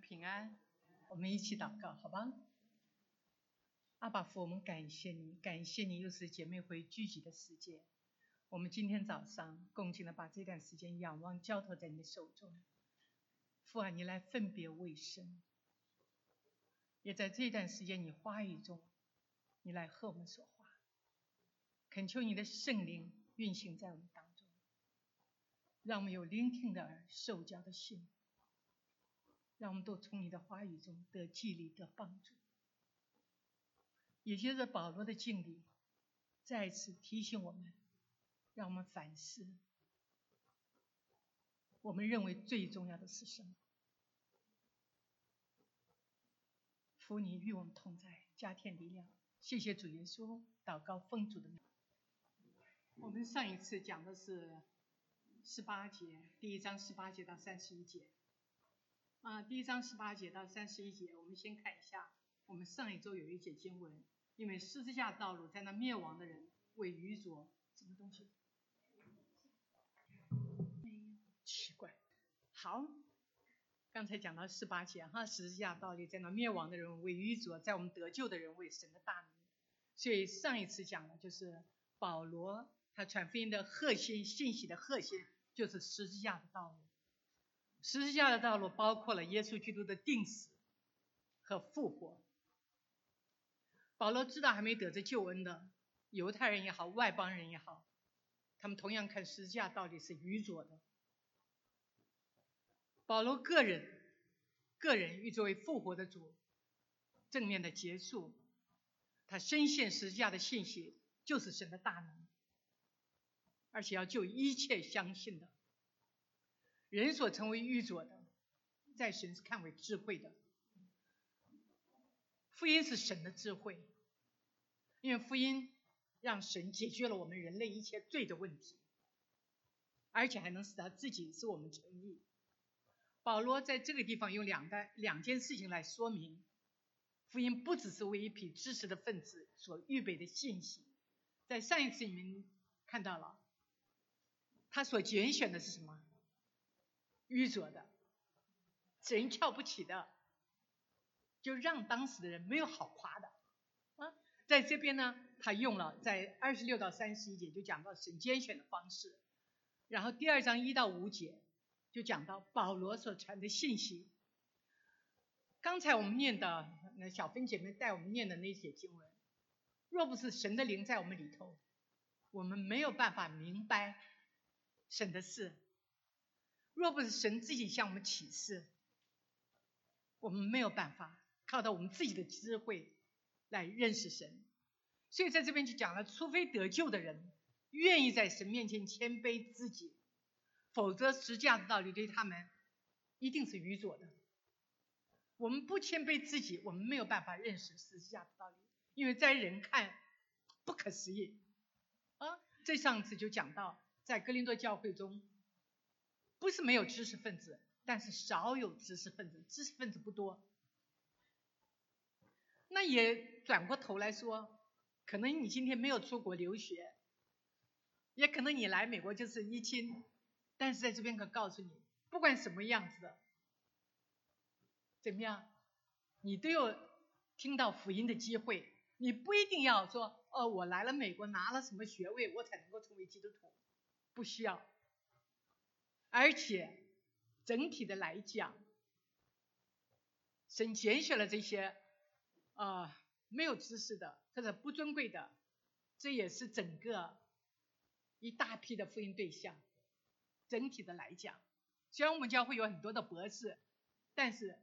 平安，我们一起祷告，好吧？阿爸父，我们感谢你，感谢你又是姐妹会聚集的时间。我们今天早上恭敬的把这段时间仰望交托在你的手中，父啊，你来分别为生，也在这段时间你话语中，你来和我们说话。恳求你的圣灵运行在我们当中，让我们有聆听的耳，受教的心。让我们都从你的话语中得激励、得帮助。也就是保罗的经历，再次提醒我们，让我们反思：我们认为最重要的是什么？福你与我们同在，加添力量。谢谢主耶稣，祷告奉主的名。我们上一次讲的是十八节，第一章十八节到三十一节。啊，第一章十八节到三十一节，我们先看一下。我们上一周有一节经文，因为十字架道路在那灭亡的人为愚拙，什么东西？奇怪。好，刚才讲到十八节哈，十字架道路在那灭亡的人为愚拙，在我们得救的人为神的大名。所以上一次讲的就是保罗他传福音的核心信息的核心就是十字架的道路。十字架的道路包括了耶稣基督的定死和复活。保罗知道还没得着救恩的犹太人也好，外邦人也好，他们同样看十字架到底是愚拙的。保罗个人，个人欲作为复活的主正面的结束，他深陷十字架的信息就是神的大能，而且要救一切相信的。人所成为愚拙的，在神是看为智慧的。福音是神的智慧，因为福音让神解决了我们人类一切罪的问题，而且还能使他自己使我们成义。保罗在这个地方用两个两件事情来说明，福音不只是为一批知识的分子所预备的信息。在上一次你们看到了，他所拣选的是什么？愚拙的，人瞧不起的，就让当时的人没有好夸的啊。在这边呢，他用了在二十六到三十一节就讲到神拣选的方式，然后第二章一到五节就讲到保罗所传的信息。刚才我们念的那小芬姐妹带我们念的那些经文，若不是神的灵在我们里头，我们没有办法明白神的事。若不是神自己向我们启示，我们没有办法靠到我们自己的智慧来认识神。所以在这边就讲了，除非得救的人愿意在神面前谦卑自己，否则十架的道理对他们一定是愚拙的。我们不谦卑自己，我们没有办法认识十架的道理，因为在人看不可思议。啊，这上次就讲到在格林多教会中。不是没有知识分子，但是少有知识分子，知识分子不多。那也转过头来说，可能你今天没有出国留学，也可能你来美国就是一亲，但是在这边可告诉你，不管什么样子的，怎么样，你都有听到福音的机会。你不一定要说，哦，我来了美国拿了什么学位，我才能够成为基督徒，不需要。而且，整体的来讲，神拣选了这些啊没有知识的或者不尊贵的，这也是整个一大批的福音对象。整体的来讲，虽然我们教会有很多的博士，但是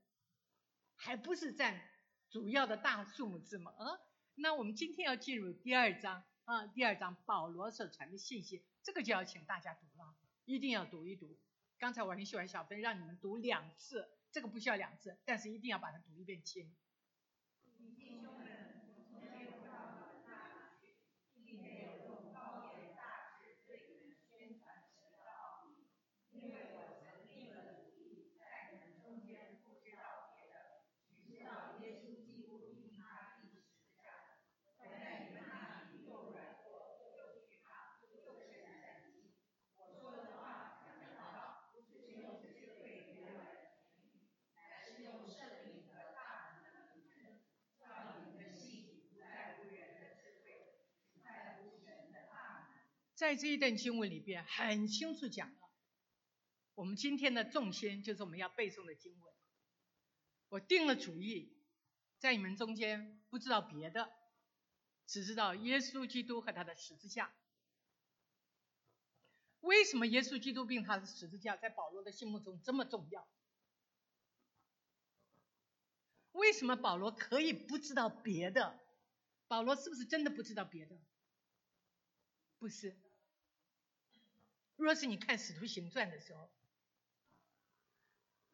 还不是占主要的大数目字嘛。啊，那我们今天要进入第二章啊，第二章保罗所传的信息，这个就要请大家读了。一定要读一读。刚才我很喜欢小芬，让你们读两次，这个不需要两次，但是一定要把它读一遍清。在这一段经文里边，很清楚讲了，我们今天的重心就是我们要背诵的经文。我定了主意，在你们中间不知道别的，只知道耶稣基督和他的十字架。为什么耶稣基督并他的十字架在保罗的心目中这么重要？为什么保罗可以不知道别的？保罗是不是真的不知道别的？不是。若是你看《使徒行传》的时候，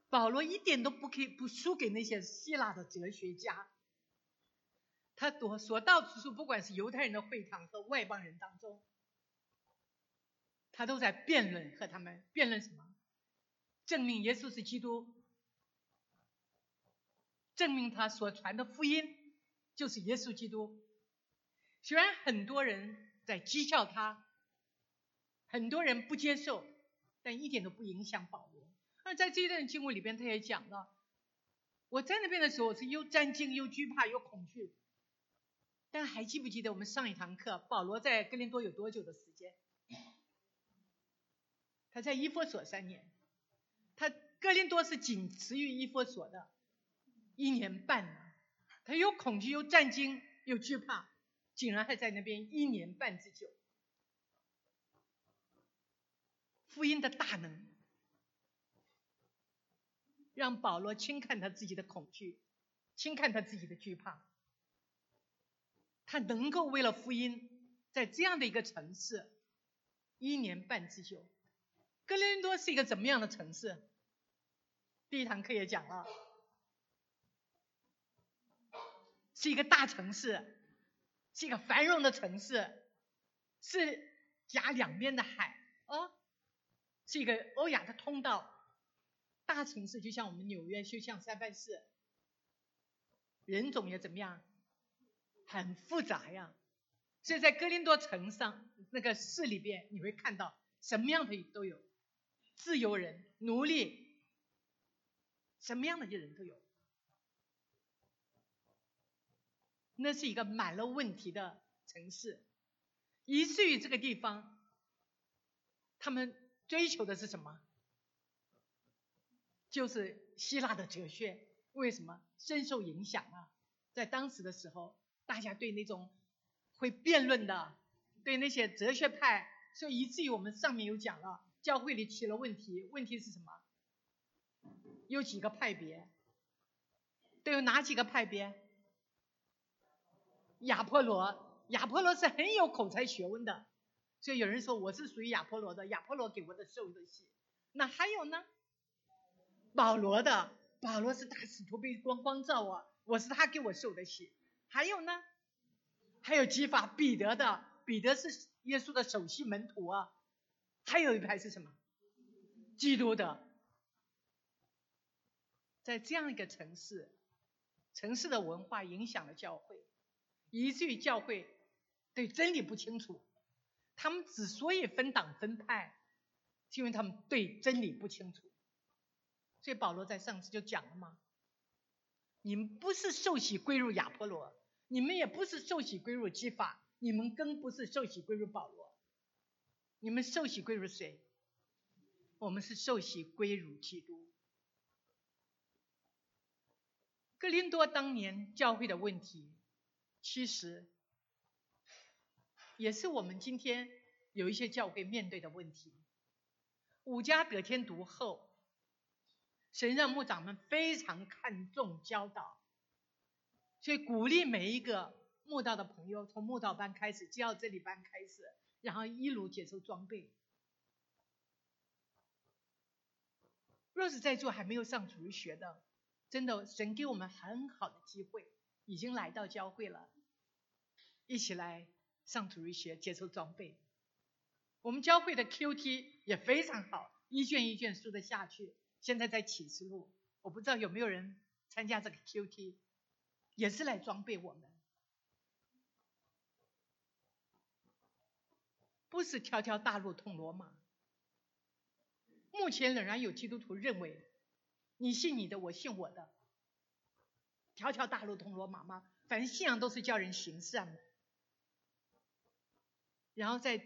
保罗一点都不可以不输给那些希腊的哲学家。他所所到之处，不管是犹太人的会堂和外邦人当中，他都在辩论和他们辩论什么？证明耶稣是基督，证明他所传的福音就是耶稣基督。虽然很多人在讥笑他。很多人不接受，但一点都不影响保罗。那在这一段经文里边，他也讲了，我在那边的时候是又战惊又惧怕又恐惧。但还记不记得我们上一堂课，保罗在哥林多有多久的时间？他在伊佛所三年，他哥林多是仅次于伊佛所的一年半。他又恐惧又战惊又惧怕，竟然还在那边一年半之久。福音的大能，让保罗轻看他自己的恐惧，轻看他自己的惧怕。他能够为了福音，在这样的一个城市，一年半之久。哥林多是一个怎么样的城市？第一堂课也讲了，是一个大城市，是一个繁荣的城市，是夹两边的海啊。这个欧亚的通道，大城市就像我们纽约，就像三藩市，人种也怎么样，很复杂呀。所以在哥林多城上那个市里边，你会看到什么样的都有，自由人、奴隶，什么样的人都有。那是一个满了问题的城市，以至于这个地方，他们。追求的是什么？就是希腊的哲学。为什么深受影响啊？在当时的时候，大家对那种会辩论的，对那些哲学派，所以以至于我们上面有讲了，教会里起了问题。问题是什么？有几个派别？都有哪几个派别？亚波罗，亚波罗是很有口才学问的。所以有人说我是属于亚波罗的，亚波罗给我的受的洗。那还有呢？保罗的，保罗是大使徒被光光照啊，我是他给我受的洗。还有呢？还有激发彼得的，彼得是耶稣的首席门徒啊。还有一排是什么？基督的。在这样一个城市，城市的文化影响了教会，以至于教会对真理不清楚。他们之所以分党分派，是因为他们对真理不清楚。所以保罗在上次就讲了嘛，你们不是受洗归入亚波罗，你们也不是受洗归入基法，你们更不是受洗归入保罗。你们受洗归入谁？我们是受洗归入基督。格林多当年教会的问题，其实。也是我们今天有一些教会面对的问题。五家得天独厚，神让牧长们非常看重教导，所以鼓励每一个牧道的朋友，从牧道班开始，教这里班开始，然后一路接受装备。若是在座还没有上主日学的，真的神给我们很好的机会，已经来到教会了，一起来。上主日学，接受装备。我们教会的 QT 也非常好，一卷一卷输得下去。现在在启示录，我不知道有没有人参加这个 QT，也是来装备我们，不是条条大路通罗马。目前仍然有基督徒认为，你信你的，我信我的，条条大路通罗马吗？反正信仰都是叫人行善的。然后在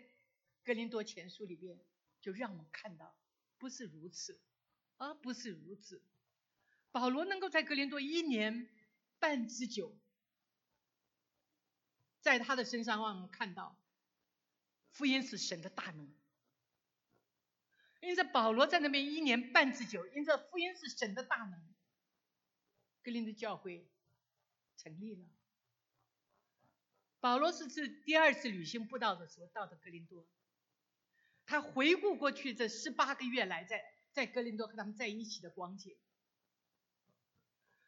格林多前书里边就让我们看到，不是如此，而不是如此。保罗能够在格林多一年半之久，在他的身上让我们看到，福音是神的大能。因此，保罗在那边一年半之久，因这福音是神的大能，格林的教会成立了。保罗是自第二次旅行布道的时候到的格林多，他回顾过去这十八个月来在在格林多和他们在一起的光景，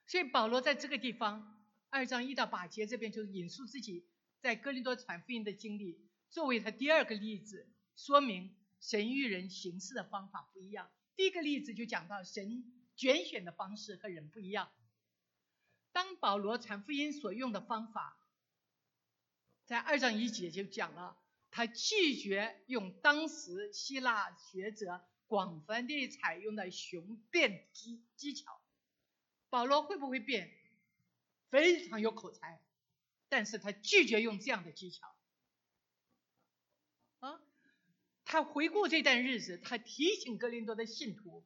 所以保罗在这个地方二章一到八节这边就引述自己在格林多传福音的经历，作为他第二个例子，说明。神与人行事的方法不一样。第一个例子就讲到神拣选的方式和人不一样。当保罗传福音所用的方法，在二章一节就讲了，他拒绝用当时希腊学者广泛地采用的雄辩技技巧。保罗会不会变？非常有口才，但是他拒绝用这样的技巧。啊他回顾这段日子，他提醒格林多的信徒，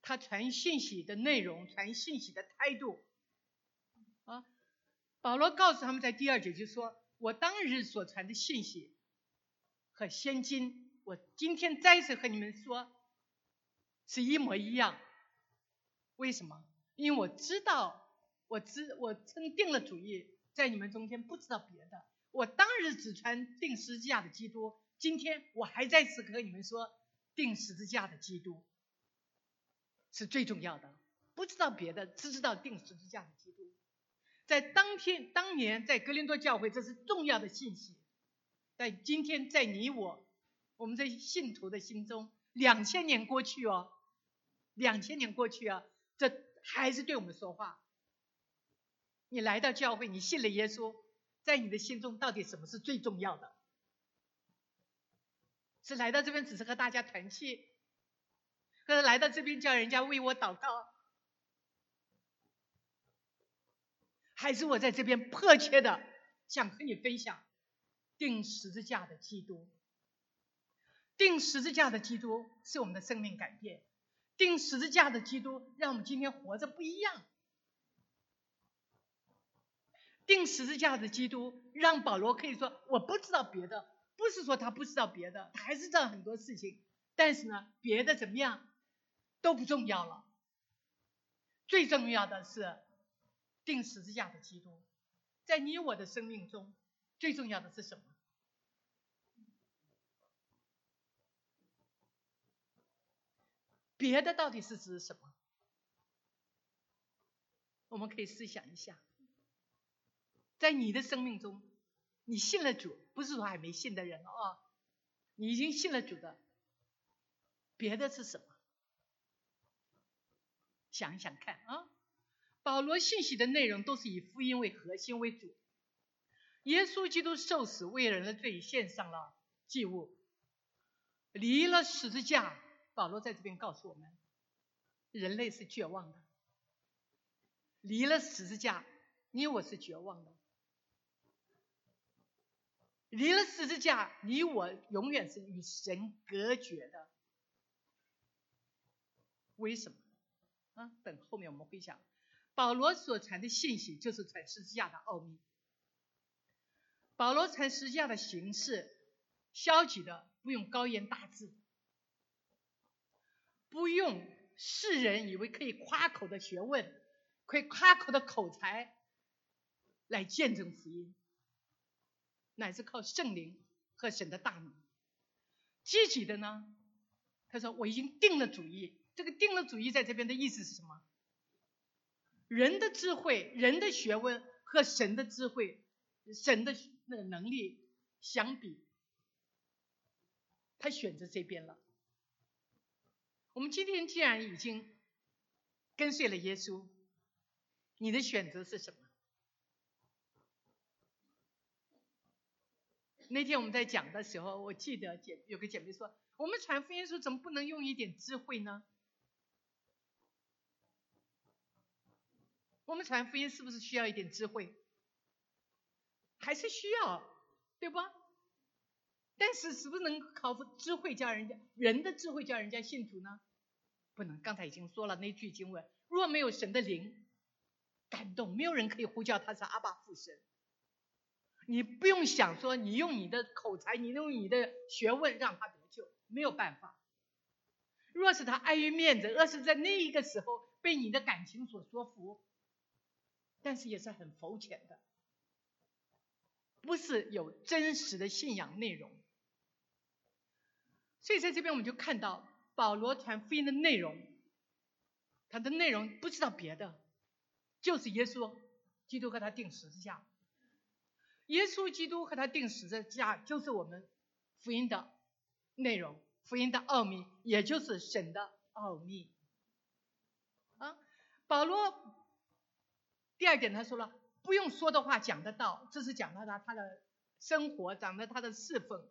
他传信息的内容、传信息的态度。啊，保罗告诉他们在第二节就说：“我当日所传的信息和现今，我今天再次和你们说，是一模一样。为什么？因为我知道，我知我曾定了主意，在你们中间不知道别的。我当日只传定十字架的基督。”今天我还再次和你们说，定十字架的基督是最重要的。不知道别的，只知道定十字架的基督，在当天、当年在格林多教会，这是重要的信息。在今天，在你我，我们这信徒的心中，两千年过去哦，两千年过去啊，这还是对我们说话。你来到教会，你信了耶稣，在你的心中，到底什么是最重要的？是来到这边只是和大家团契，或者来到这边叫人家为我祷告，还是我在这边迫切的想和你分享定十字架的基督？定十字架的基督是我们的生命改变，定十字架的基督让我们今天活着不一样。定十字架的基督让保罗可以说我不知道别的。不是说他不知道别的，他还是知道很多事情，但是呢，别的怎么样都不重要了。最重要的是定十字架的基督，在你我的生命中，最重要的是什么？别的到底是指什么？我们可以思想一下，在你的生命中。你信了主，不是说还没信的人啊，你已经信了主的，别的是什么？想一想看啊，保罗信息的内容都是以福音为核心为主，耶稣基督受死为人的罪献上了祭物，离了十字架，保罗在这边告诉我们，人类是绝望的，离了十字架，你我是绝望的。离了十字架，你我永远是与神隔绝的。为什么？啊，等后面我们会讲。保罗所传的信息就是传十字架的奥秘。保罗传十字架的形式，消极的，不用高言大志，不用世人以为可以夸口的学问，可以夸口的口才来见证福音。乃是靠圣灵和神的大能。积极的呢？他说：“我已经定了主意。这个定了主意在这边的意思是什么？人的智慧、人的学问和神的智慧、神的那个能力相比，他选择这边了。我们今天既然已经跟随了耶稣，你的选择是什么？”那天我们在讲的时候，我记得姐有个姐妹说：“我们传福音书怎么不能用一点智慧呢？我们传福音是不是需要一点智慧？还是需要，对不？但是是不是能靠智慧叫人家人的智慧叫人家信徒呢？不能。刚才已经说了那句经文：若没有神的灵感动，没有人可以呼叫他是阿爸父神。你不用想说你用你的口才，你用你的学问让他得救，没有办法。若是他碍于面子，若是在那一个时候被你的感情所说服，但是也是很肤浅的，不是有真实的信仰内容。所以在这边我们就看到保罗传福音的内容，他的内容不知道别的，就是耶稣基督和他定十字架。耶稣基督和他定十字架就是我们福音的内容。福音的奥秘，也就是神的奥秘啊。保罗第二点他说了，不用说的话讲得到，这是讲到他他的生活，讲到他的侍奉。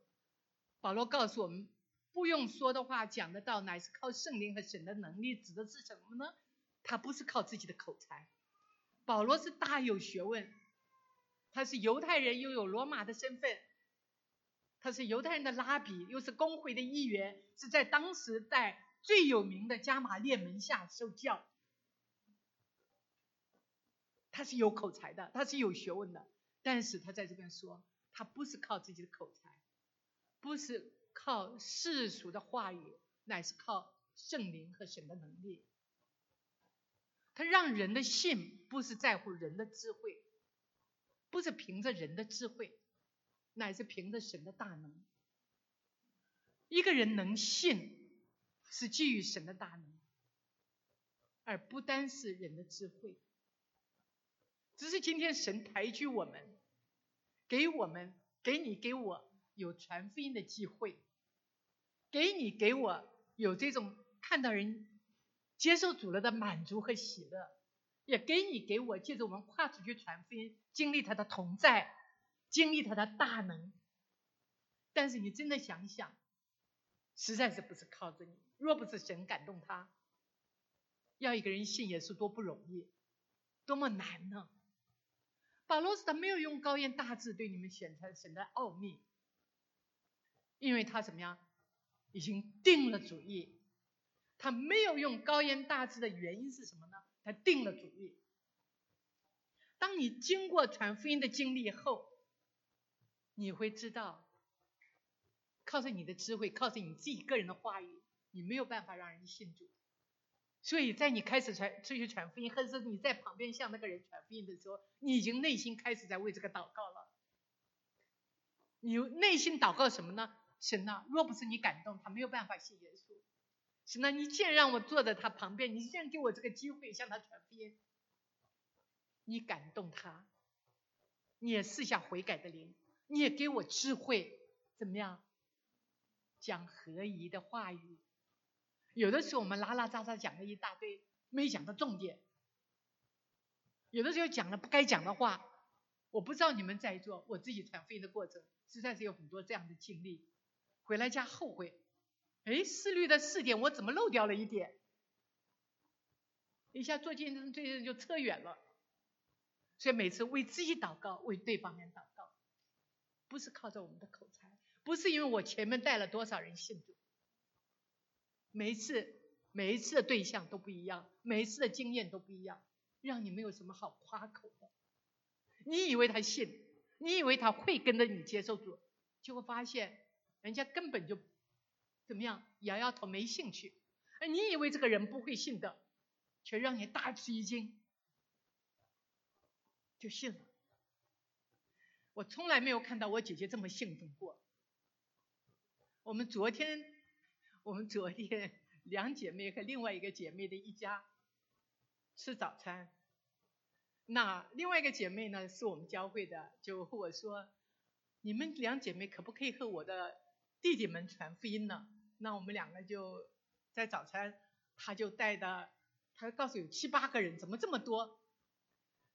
保罗告诉我们，不用说的话讲得到，乃是靠圣灵和神的能力，指的是什么呢？他不是靠自己的口才。保罗是大有学问，他是犹太人，又有罗马的身份。他是犹太人的拉比，又是公会的一员，是在当时在最有名的加马列门下受教。他是有口才的，他是有学问的，但是他在这边说，他不是靠自己的口才，不是靠世俗的话语，乃是靠圣灵和神的能力。他让人的信不是在乎人的智慧，不是凭着人的智慧。乃是凭着神的大能，一个人能信，是基于神的大能，而不单是人的智慧。只是今天神抬举我们，给我们、给你、给我有传福音的机会，给你、给我有这种看到人接受主了的满足和喜乐，也给你、给我借着我们跨出去传福音，经历他的同在。经历他的大能，但是你真的想想，实在是不是靠着你。若不是神感动他，要一个人信也是多不容易，多么难呢？保罗斯他没有用高言大志对你们显出神的奥秘，因为他怎么样，已经定了主意。他没有用高言大志的原因是什么呢？他定了主意。当你经过传福音的经历后，你会知道，靠着你的智慧，靠着你自己个人的话语，你没有办法让人信主。所以在你开始传出去传福音，或者是你在旁边向那个人传福音的时候，你已经内心开始在为这个祷告了。你内心祷告什么呢？神呐，若不是你感动他，没有办法信耶稣。神呐，你既然让我坐在他旁边，你既然给我这个机会向他传福音，你感动他，你也试下悔改的灵。你也给我智慧，怎么样？讲合宜的话语。有的时候我们拉拉杂杂讲了一大堆，没讲到重点。有的时候讲了不该讲的话，我不知道你们在座，我自己传福音的过程，实在是有很多这样的经历。回来家后悔，哎，思虑的四点我怎么漏掉了一点？一下做见证，这些人就扯远了。所以每次为自己祷告，为对方人祷告。不是靠着我们的口才，不是因为我前面带了多少人信主，每一次每一次的对象都不一样，每一次的经验都不一样，让你没有什么好夸口的。你以为他信，你以为他会跟着你接受主，结果发现人家根本就怎么样，摇摇头没兴趣。而你以为这个人不会信的，却让你大吃一惊，就信了。我从来没有看到我姐姐这么兴奋过。我们昨天，我们昨天两姐妹和另外一个姐妹的一家吃早餐。那另外一个姐妹呢，是我们教会的，就和我说：“你们两姐妹可不可以和我的弟弟们传福音呢？”那我们两个就在早餐，他就带的，他告诉有七八个人，怎么这么多？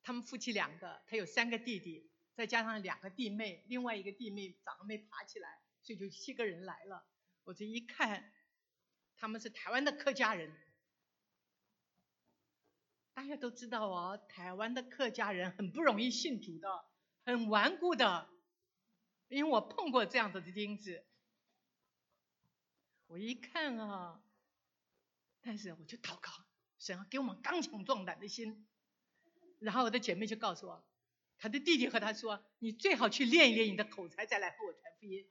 他们夫妻两个，他有三个弟弟。再加上两个弟妹，另外一个弟妹早上没爬起来，所以就七个人来了。我这一看，他们是台湾的客家人。大家都知道哦，台湾的客家人很不容易信主的，很顽固的。因为我碰过这样子的钉子。我一看啊，但是我就祷告，神啊，给我们刚强壮胆的心。然后我的姐妹就告诉我，她的弟弟和她说：“你最好去练一练你的口才，再来和我传福音。”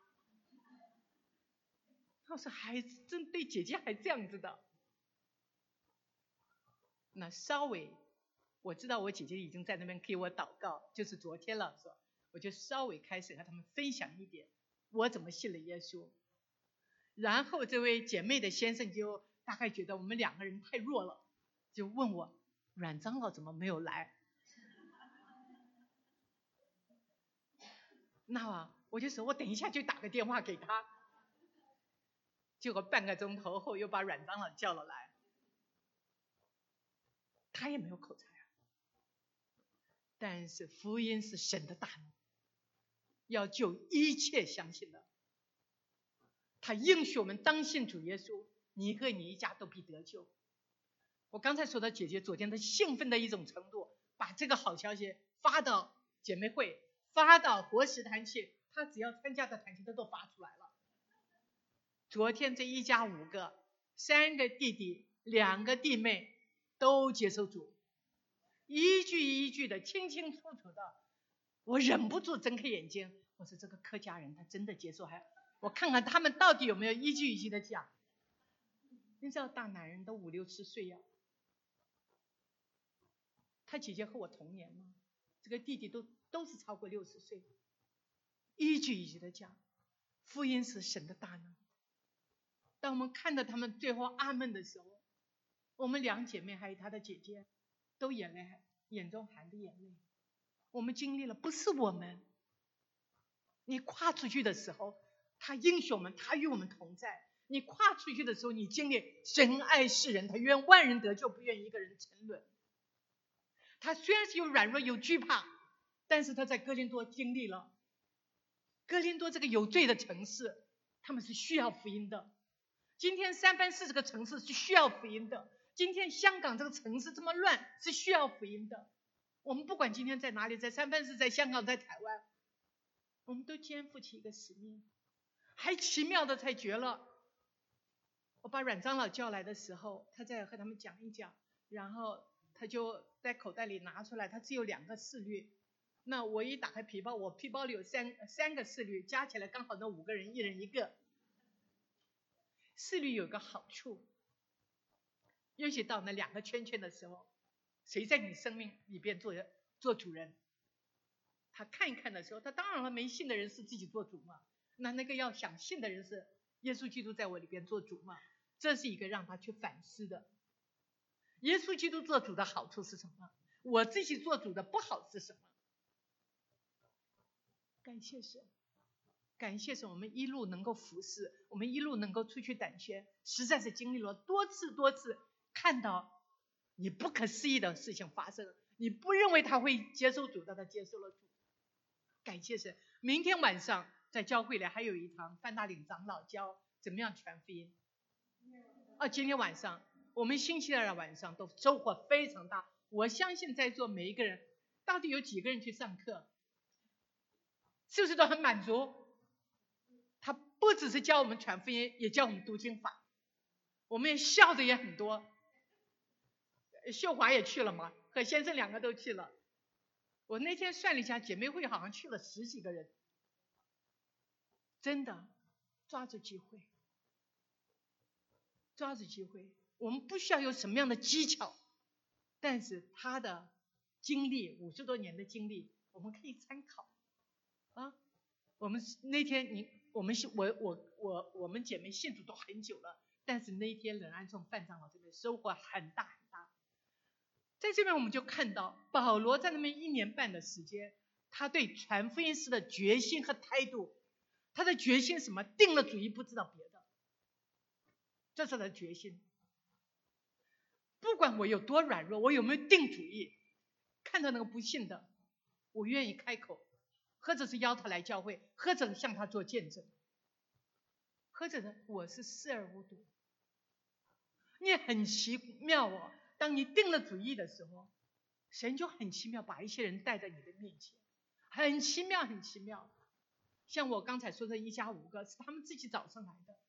我说：“孩子真对姐姐还这样子的。”那稍微我知道我姐姐已经在那边给我祷告，就是昨天了，是吧？我就稍微开始和他们分享一点我怎么信了耶稣。然后这位姐妹的先生就大概觉得我们两个人太弱了，就问我阮长老怎么没有来？那我就说我等一下就打个电话给他。结果半个钟头后又把阮长老叫了来，他也没有口才啊。但是福音是神的大能，要救一切相信的。他应许我们当信主耶稣，你和你一家都必得救。我刚才说的姐姐昨天她兴奋的一种程度，把这个好消息发到姐妹会，发到活石团去，她只要参加的团体她都发出来了。昨天这一家五个，三个弟弟，两个弟妹都接受主，一句一句的清清楚楚的，我忍不住睁开眼睛，我说这个客家人他真的接受还。我看看他们到底有没有一句一句的讲。你知道大男人都五六十岁呀，他姐姐和我同年吗？这个弟弟都都是超过六十岁，一句一句的讲，福音是神的大能。当我们看到他们最后阿门的时候，我们两姐妹还有她的姐姐，都眼泪眼中含着眼泪。我们经历了，不是我们，你跨出去的时候。他英雄们，他与我们同在。你跨出去的时候，你经历神爱世人，他愿万人得救，不愿一个人沉沦。他虽然是有软弱有惧怕，但是他在哥林多经历了。哥林多这个有罪的城市，他们是需要福音的。今天三藩市这个城市是需要福音的。今天香港这个城市这么乱，是需要福音的。我们不管今天在哪里，在三藩市，在香港，在台湾，我们都肩负起一个使命。还奇妙的太绝了！我把阮长老叫来的时候，他在和他们讲一讲，然后他就在口袋里拿出来，他只有两个四律。那我一打开皮包，我皮包里有三三个四律，加起来刚好那五个人一人一个。四律有个好处，尤其到那两个圈圈的时候，谁在你生命里边做做主人？他看一看的时候，他当然了，没信的人是自己做主嘛。那那个要想信的人是耶稣基督在我里边做主嘛？这是一个让他去反思的。耶稣基督做主的好处是什么？我自己做主的不好是什么？感谢神，感谢神，我们一路能够服侍，我们一路能够出去胆宣，实在是经历了多次多次看到你不可思议的事情发生。你不认为他会接受主的，他接受了主。感谢神，明天晚上。在教会里还有一堂范大岭长老教怎么样传福音。啊，今天晚上我们星期二晚上都收获非常大。我相信在座每一个人，到底有几个人去上课？是不是都很满足？不只是教我们传福音，也教我们读经法。我们也笑的也很多。秀华也去了嘛，和先生两个都去了。我那天算了一下，姐妹会好像去了十几个人。真的，抓住机会，抓住机会。我们不需要有什么样的技巧，但是他的经历，五十多年的经历，我们可以参考。啊，我们那天你，我们是我我我我们姐妹信主都很久了，但是那一天仍然从范长老这边收获很大很大。在这边我们就看到保罗在那边一年半的时间，他对传福音时的决心和态度。他的决心什么？定了主意，不知道别的，这是他的决心。不管我有多软弱，我有没有定主意，看到那个不信的，我愿意开口，或者是邀他来教会，或者向他做见证，或者呢，我是视而无睹。你很奇妙哦，当你定了主意的时候，神就很奇妙，把一些人带在你的面前，很奇妙，很奇妙。像我刚才说的一家五个是他们自己找上来的。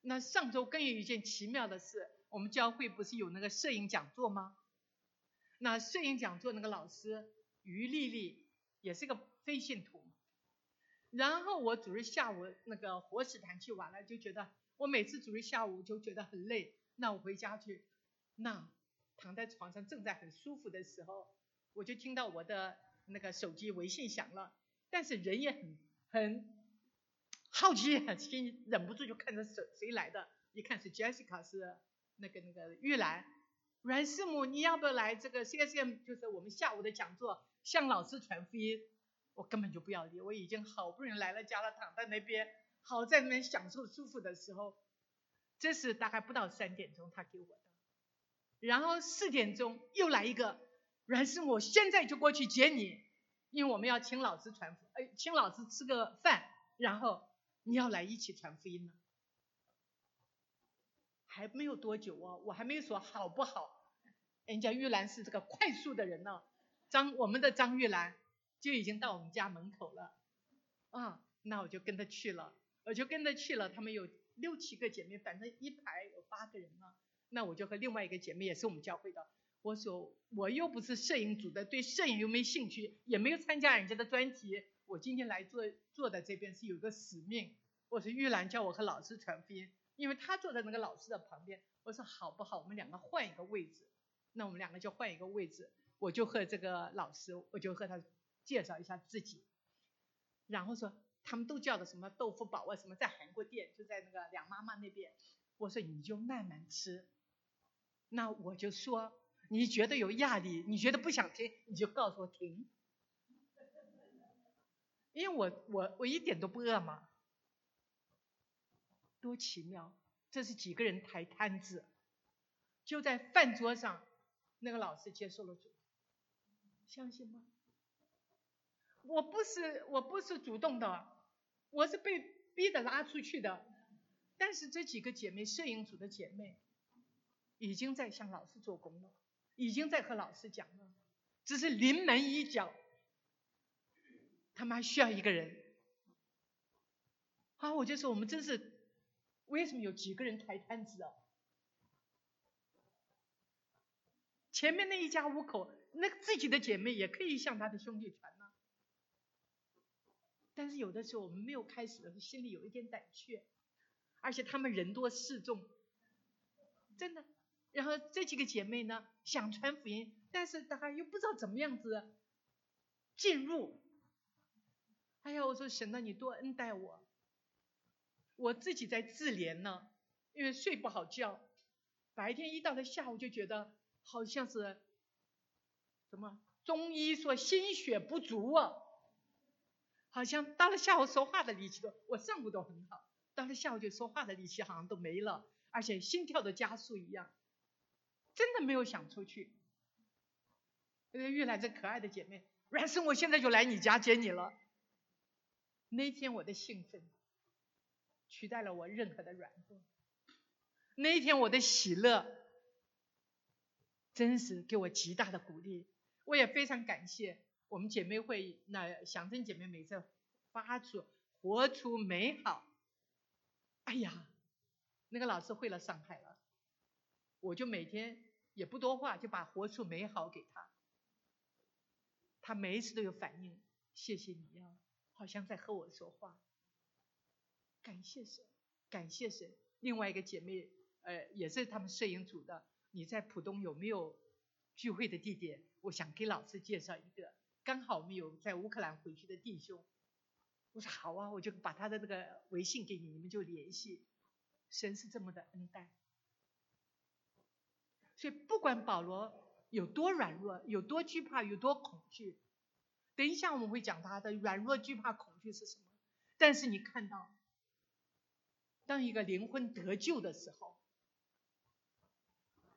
那上周更有一件奇妙的事，我们教会不是有那个摄影讲座吗？那摄影讲座那个老师于丽丽也是个非信徒。然后我主日下午那个活石坛去完了，就觉得我每次主日下午就觉得很累。那我回家去，那躺在床上正在很舒服的时候，我就听到我的那个手机微信响了。但是人也很很好奇，心忍不住就看着谁谁来的，一看是 Jessica，是那个那个玉兰，阮师母，你要不要来这个 CSM，就是我们下午的讲座，向老师传福音。我根本就不要理，我已经好不容易来了家了，躺在那边，好在那边享受舒服的时候，这是大概不到三点钟他给我的，然后四点钟又来一个，阮师母，现在就过去接你，因为我们要请老师传福，哎，请老师吃个饭，然后你要来一起传福音呢，还没有多久哦，我还没有说好不好，人家玉兰是这个快速的人呢，张我们的张玉兰。就已经到我们家门口了，啊，那我就跟他去了，我就跟他去了。他们有六七个姐妹，反正一排有八个人呢。那我就和另外一个姐妹，也是我们教会的，我说我又不是摄影组的，对摄影又没兴趣，也没有参加人家的专题。我今天来坐坐在这边是有个使命。我说玉兰叫我和老师传福音，因为他坐在那个老师的旁边。我说好不好？我们两个换一个位置。那我们两个就换一个位置，我就和这个老师，我就和他。介绍一下自己，然后说他们都叫的什么豆腐宝啊什么，在韩国店就在那个梁妈妈那边。我说你就慢慢吃，那我就说你觉得有压力，你觉得不想听，你就告诉我停，因为我我我一点都不饿嘛，多奇妙！这是几个人抬摊子，就在饭桌上，那个老师接受了主，相信吗？我不是我不是主动的，我是被逼的拉出去的。但是这几个姐妹，摄影组的姐妹，已经在向老师做工了，已经在和老师讲了，只是临门一脚，他们还需要一个人。好，我就说我们真是，为什么有几个人抬摊子啊？前面那一家五口，那自己的姐妹也可以向他的兄弟传。但是有的时候我们没有开始，心里有一点胆怯，而且他们人多势众，真的。然后这几个姐妹呢，想传福音，但是大家又不知道怎么样子进入。哎呀，我说神啊，你多恩待我，我自己在自怜呢，因为睡不好觉，白天一到了下午就觉得好像是什么中医说心血不足啊。好像到了下午说话的力气都，我上午都很好，到了下午就说话的力气好像都没了，而且心跳的加速一样，真的没有想出去。那个玉兰这可爱的姐妹，阮生我现在就来你家接你了。那天我的兴奋取代了我任何的软弱，那一天我的喜乐真是给我极大的鼓励，我也非常感谢。我们姐妹会那祥珍姐妹每次发出活出美好，哎呀，那个老师会了上海了，我就每天也不多话，就把活出美好给他，他每一次都有反应，谢谢你呀，好像在和我说话，感谢神，感谢神。另外一个姐妹，呃，也是他们摄影组的，你在浦东有没有聚会的地点？我想给老师介绍一个。刚好我们有在乌克兰回去的弟兄，我说好啊，我就把他的这个微信给你，你们就联系。神是这么的恩待，所以不管保罗有多软弱，有多惧怕，有多恐惧，等一下我们会讲他的软弱、惧怕、恐惧是什么。但是你看到，当一个灵魂得救的时候，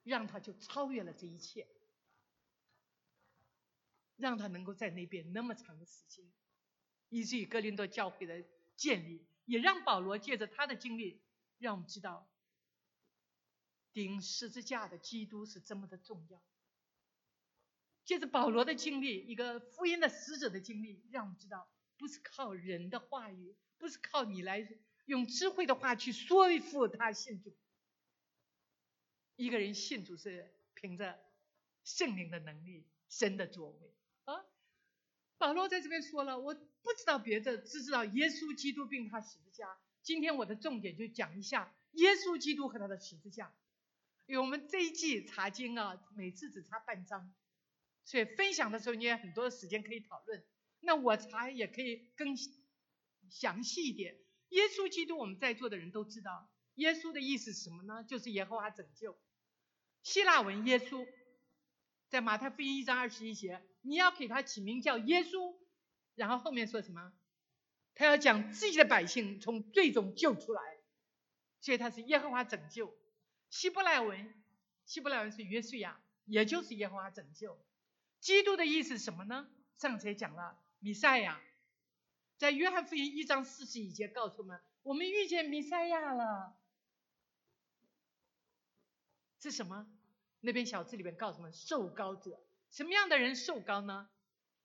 让他就超越了这一切。让他能够在那边那么长的时间，以至于格林多教会的建立，也让保罗借着他的经历，让我们知道顶十字架的基督是这么的重要。借着保罗的经历，一个福音的使者的经历，让我们知道不是靠人的话语，不是靠你来用智慧的话去说服他信主。一个人信主是凭着圣灵的能力、神的作为。保罗在这边说了，我不知道别的，只知道耶稣基督并他十字架。今天我的重点就讲一下耶稣基督和他的十字架。因为我们这一季查经啊，每次只查半章，所以分享的时候你也很多时间可以讨论。那我查也可以更详细一点。耶稣基督，我们在座的人都知道，耶稣的意思是什么呢？就是耶和华拯救。希腊文耶稣，在马太福音一章二十一节，你要给他起名叫耶稣，然后后面说什么？他要将自己的百姓从罪中救出来，所以他是耶和华拯救。希伯来文，希伯来文是约书亚，也就是耶和华拯救。基督的意思什么呢？上次也讲了。弥赛亚，在约翰福音一章四十一节告诉我们：我们遇见弥赛亚了。是什么？那篇小字里面告诉我们：受高者。什么样的人受高呢？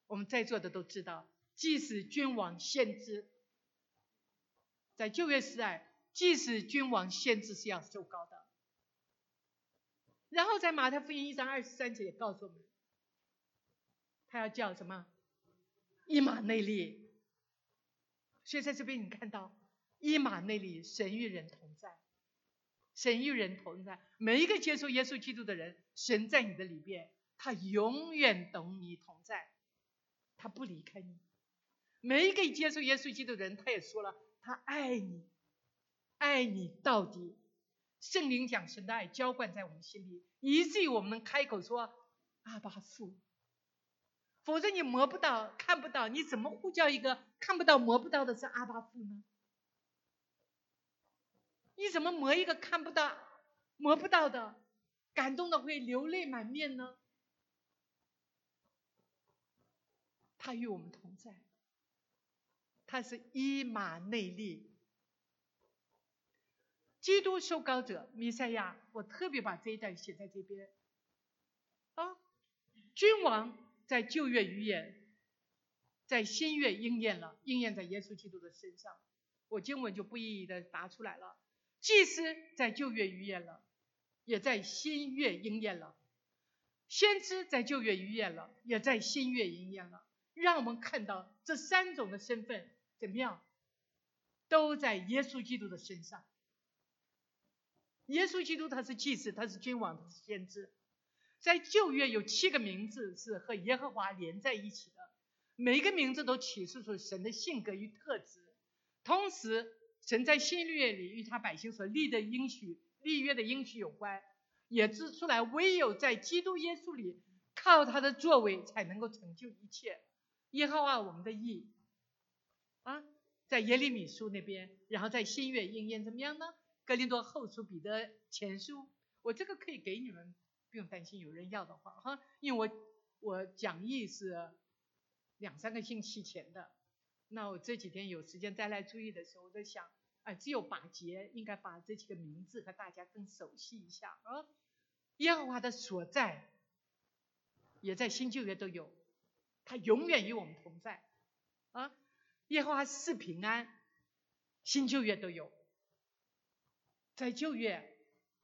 我们在座的都知道，即使君王、先知，在旧约时代，即使君王、先知是要受高的。然后在马太福音一章二十三节也告诉我们，他要叫什么？一马内利，所以在这边你看到一马内利，神与人同在，神与人同在。每一个接受耶稣基督的人，神在你的里边，他永远懂你同在，他不离开你。每一个接受耶稣基督的人，他也说了，他爱你，爱你到底。圣灵讲神的爱浇灌在我们心里，以至于我们能开口说阿巴父。否则你摸不到、看不到，你怎么呼叫一个看不到、摸不到的是阿巴父呢？你怎么磨一个看不到、摸不到的，感动的会流泪满面呢？他与我们同在，他是伊马内利，基督受膏者弥赛亚。我特别把这一段写在这边啊，君王。在旧约预言，在新约应验了，应验在耶稣基督的身上。我经文就不一一的答出来了。祭司在旧约预言了，也在新约应验了。先知在旧约预言了，也在新约应验了。让我们看到这三种的身份怎么样，都在耶稣基督的身上。耶稣基督他是祭司，他是君王，他是先知。在旧约有七个名字是和耶和华连在一起的，每一个名字都启示出神的性格与特质。同时，神在新约里与他百姓所立的应许、立约的应许有关，也指出来唯有在基督耶稣里，靠他的作为才能够成就一切。耶和华我们的意啊，在耶利米书那边，然后在新约应验怎么样呢？格林多后书、彼得前书，我这个可以给你们。不用担心有人要的话哈，因为我我讲义是两三个星期前的，那我这几天有时间再来注意的时候，我在想，哎，只有把节应该把这几个名字和大家更熟悉一下啊。耶和华的所在也在新旧约都有，他永远与我们同在啊。耶和华是平安，新旧约都有，在旧约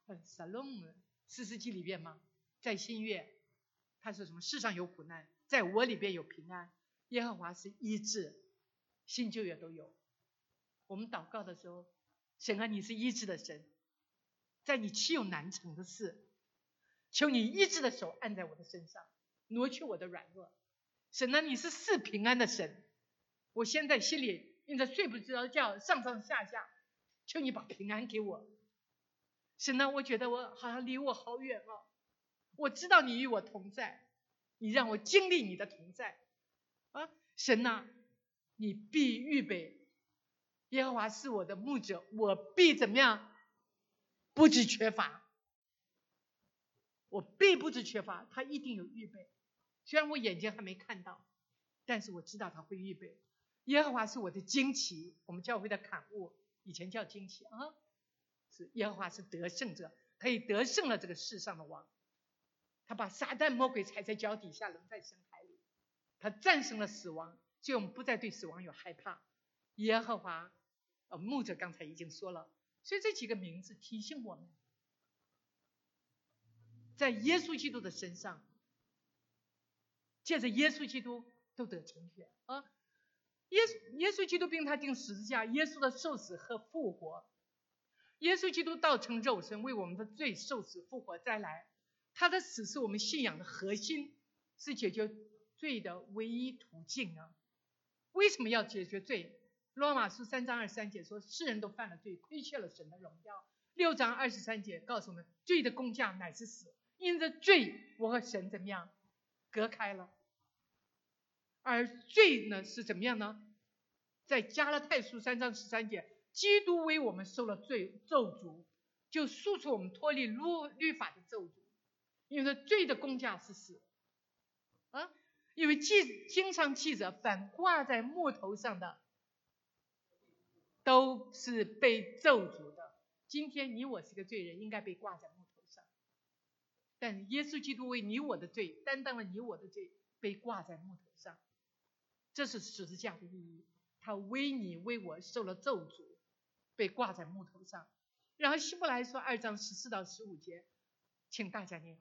很 salon。四世纪里边吗？在新月，他说什么？世上有苦难，在我里边有平安。耶和华是医治，新旧约都有。我们祷告的时候，神啊，你是医治的神，在你岂有难成的事？求你医治的手按在我的身上，挪去我的软弱。神啊，你是赐平安的神，我现在心里因着睡不着觉，上上下下，求你把平安给我。神呢？我觉得我好像离我好远哦。我知道你与我同在，你让我经历你的同在啊！神呐，你必预备，耶和华是我的牧者，我必怎么样？不知缺乏，我必不知缺乏，他一定有预备。虽然我眼睛还没看到，但是我知道他会预备。耶和华是我的惊奇，我们教会的刊物以前叫惊奇啊。是耶和华是得胜者，他也得胜了这个世上的王，他把撒旦魔鬼踩在脚底下，扔在深海里，他战胜了死亡，所以我们不再对死亡有害怕。耶和华，呃，牧者刚才已经说了，所以这几个名字提醒我们，在耶稣基督的身上，借着耶稣基督都得成全啊。耶稣耶稣基督并他定十字架，耶稣的受死和复活，耶稣基督道成肉身，为我们的罪受死复活再来，他的死是我们信仰的核心，是解决罪的唯一途径啊。为什么要解决罪？罗马书三章二十三节说，世人都犯了罪，亏欠了神的荣耀。六章二十三节告诉我们，罪的工价乃是死，因着罪，我和神怎么样隔开了。而罪呢是怎么样呢？在加拉太书三章十三节，基督为我们受了罪咒诅，就诉出我们脱离律律法的咒诅。因为罪的工价是死，啊，因为记经常记着，凡挂在木头上的，都是被咒诅的。今天你我是个罪人，应该被挂在木头上，但耶稣基督为你我的罪担当了你我的罪，被挂在木头上。这是十字架的意义，他为你为我受了咒诅，被挂在木头上。然后希伯来说二章十四到十五节，请大家念。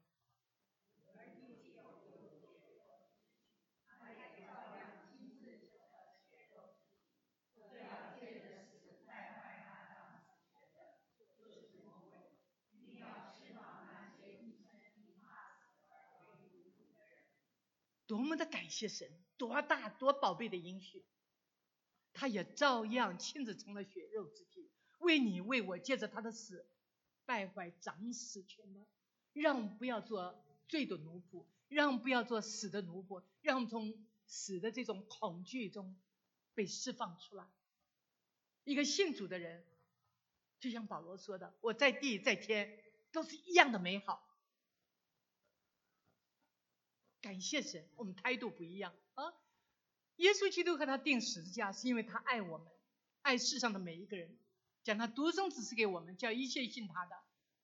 多么的感谢神，多大多宝贝的应许，他也照样亲自成了血肉之体，为你为我借着他的死败坏掌死权的，让不要做罪的奴仆，让不要做死的奴仆，让从死的这种恐惧中被释放出来。一个信主的人，就像保罗说的：“我在地在天都是一样的美好。”感谢神，我们态度不一样啊！耶稣基督和他定十字架，是因为他爱我们，爱世上的每一个人，将他独生子赐给我们，叫一切信他的，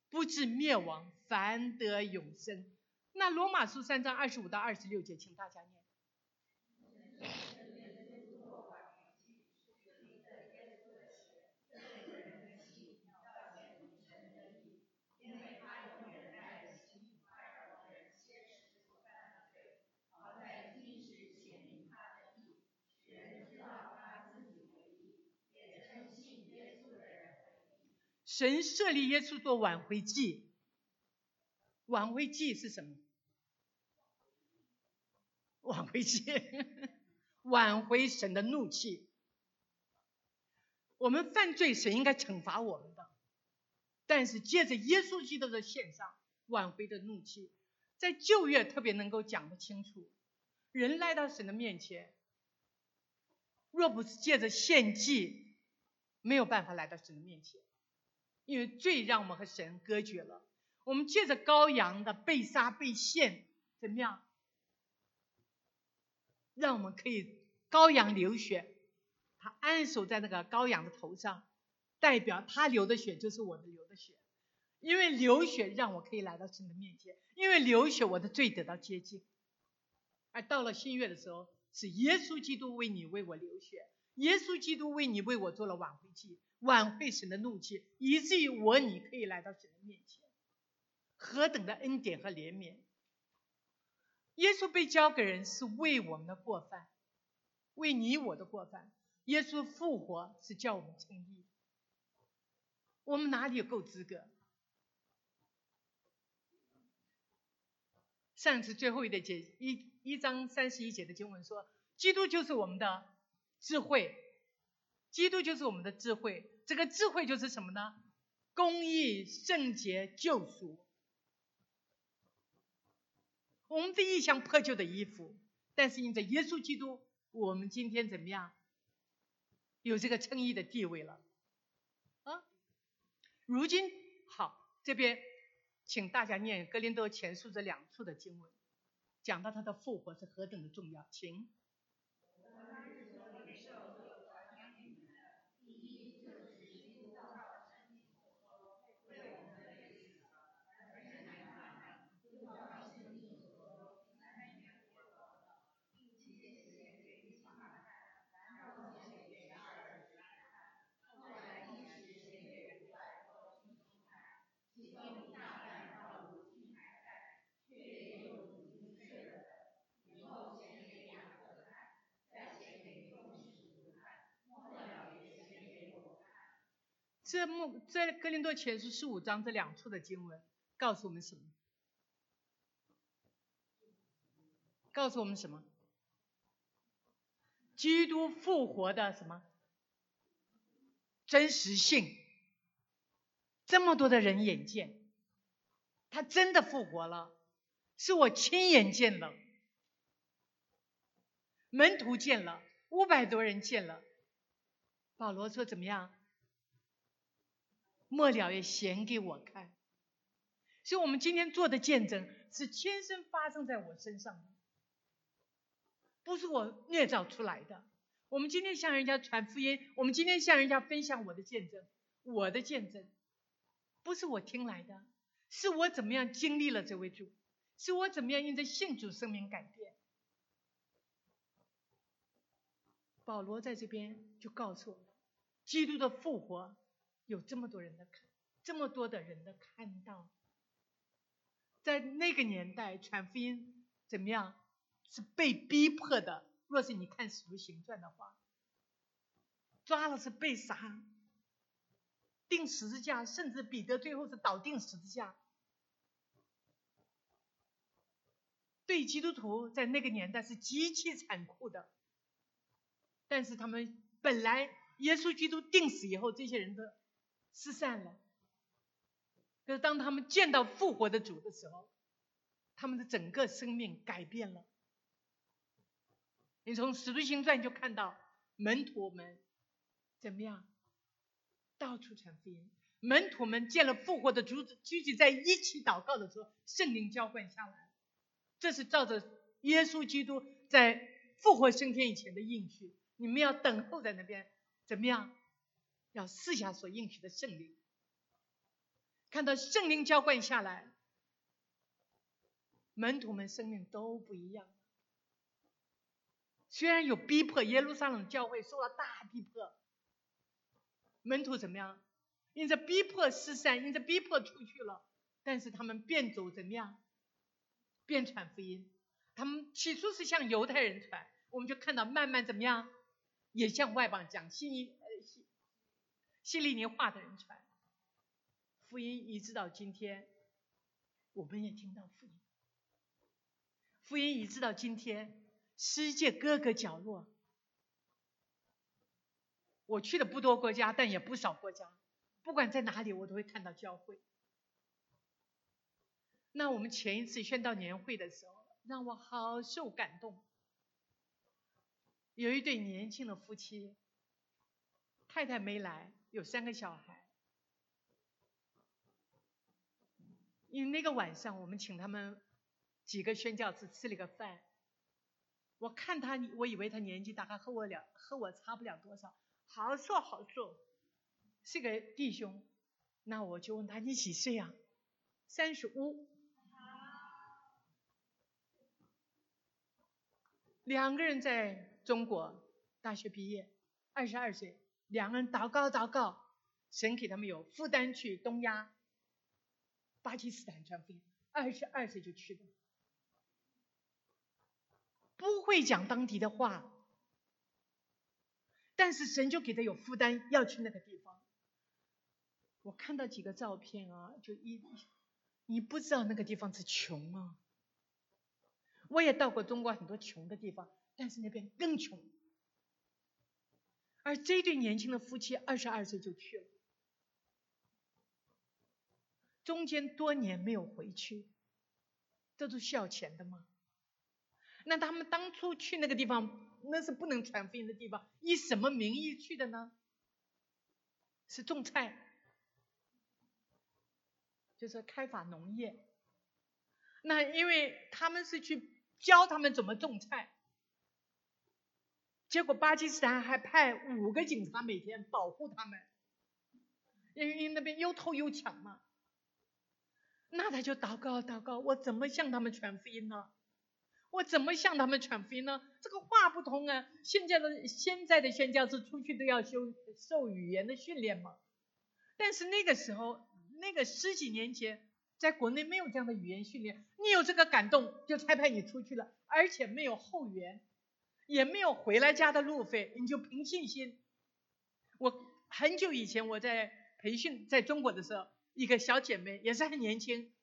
不至灭亡，反得永生。那罗马书三章二十五到二十六节，请大家念。神设立耶稣做挽回祭，挽回祭是什么？挽回祭，挽回神的怒气。我们犯罪，神应该惩罚我们的，但是借着耶稣基督的献上，挽回的怒气，在旧约特别能够讲得清楚。人来到神的面前，若不是借着献祭，没有办法来到神的面前。因为罪让我们和神隔绝了，我们借着羔羊的被杀被献，怎么样？让我们可以羔羊流血，他安守在那个羔羊的头上，代表他流的血就是我的流的血。因为流血让我可以来到神的面前，因为流血我的罪得到接近。而到了新月的时候，是耶稣基督为你为我流血，耶稣基督为你为我做了挽回祭。挽回神的怒气，以至于我你可以来到神的面前，何等的恩典和怜悯！耶稣被交给人是为我们的过犯，为你我的过犯。耶稣复活是叫我们称义，我们哪里有够资格？上次最后一节一一章三十一节的经文说，基督就是我们的智慧。基督就是我们的智慧，这个智慧就是什么呢？公义、圣洁、救赎。我们的一像破旧的衣服，但是因着耶稣基督，我们今天怎么样？有这个称义的地位了。啊，如今好，这边请大家念《格林多前书》这两处的经文，讲到他的复活是何等的重要，请。这目在哥林多前书十五章这两处的经文告诉我们什么？告诉我们什么？基督复活的什么真实性？这么多的人眼见，他真的复活了，是我亲眼见了，门徒见了，五百多人见了。保罗说怎么样？末了也显给我看，所以我们今天做的见证是亲身发生在我身上的，不是我捏造出来的。我们今天向人家传福音，我们今天向人家分享我的见证，我的见证不是我听来的，是我怎么样经历了这位主，是我怎么样因着信主生命改变。保罗在这边就告诉我们，基督的复活。有这么多人的看，这么多的人的看到，在那个年代传福音怎么样？是被逼迫的。若是你看《使徒行传》的话，抓了是被杀，钉十字架，甚至彼得最后是倒钉十字架。对基督徒在那个年代是极其残酷的，但是他们本来耶稣基督定死以后，这些人的。失散了。可是当他们见到复活的主的时候，他们的整个生命改变了。你从使徒行传就看到门徒们怎么样，到处传福音。门徒们见了复活的主，聚集在一起祷告的时候，圣灵浇灌下来。这是照着耶稣基督在复活升天以前的应许。你们要等候在那边，怎么样？要试下所应许的圣灵，看到圣灵浇灌下来，门徒们生命都不一样。虽然有逼迫，耶路撒冷教会受了大逼迫，门徒怎么样？因着逼迫失散，因着逼迫出去了，但是他们变走怎么样？变传福音。他们起初是向犹太人传，我们就看到慢慢怎么样，也向外邦讲信义。希利尼话的人传福音，一直到今天，我们也听到福音。福音一直到今天，世界各个角落，我去的不多国家，但也不少国家，不管在哪里，我都会看到教会。那我们前一次宣道年会的时候，让我好受感动。有一对年轻的夫妻，太太没来。有三个小孩，因为那个晚上我们请他们几个宣教士吃了个饭。我看他，我以为他年纪大概和我了和我差不了多少，好瘦好瘦，是个弟兄。那我就问他你几岁啊？三十五。两个人在中国大学毕业，二十二岁。两个人祷告祷告，神给他们有负担去东亚、巴基斯坦传福音，二十二岁就去了，不会讲当地的话，但是神就给他有负担要去那个地方。我看到几个照片啊，就一，你不知道那个地方是穷啊。我也到过中国很多穷的地方，但是那边更穷。而这对年轻的夫妻二十二岁就去了，中间多年没有回去，这都需要钱的吗？那他们当初去那个地方，那是不能传福音的地方，以什么名义去的呢？是种菜，就是开发农业。那因为他们是去教他们怎么种菜。结果巴基斯坦还派五个警察每天保护他们，因为那边又偷又抢嘛。那他就祷告祷告，我怎么向他们传福音呢？我怎么向他们传福音呢？这个话不通啊！现在的现在的宣教士出去都要修受语言的训练嘛。但是那个时候，那个十几年前，在国内没有这样的语言训练，你有这个感动就差派你出去了，而且没有后援。也没有回来家的路费，你就凭信心。我很久以前我在培训在中国的时候，一个小姐妹也是很年轻，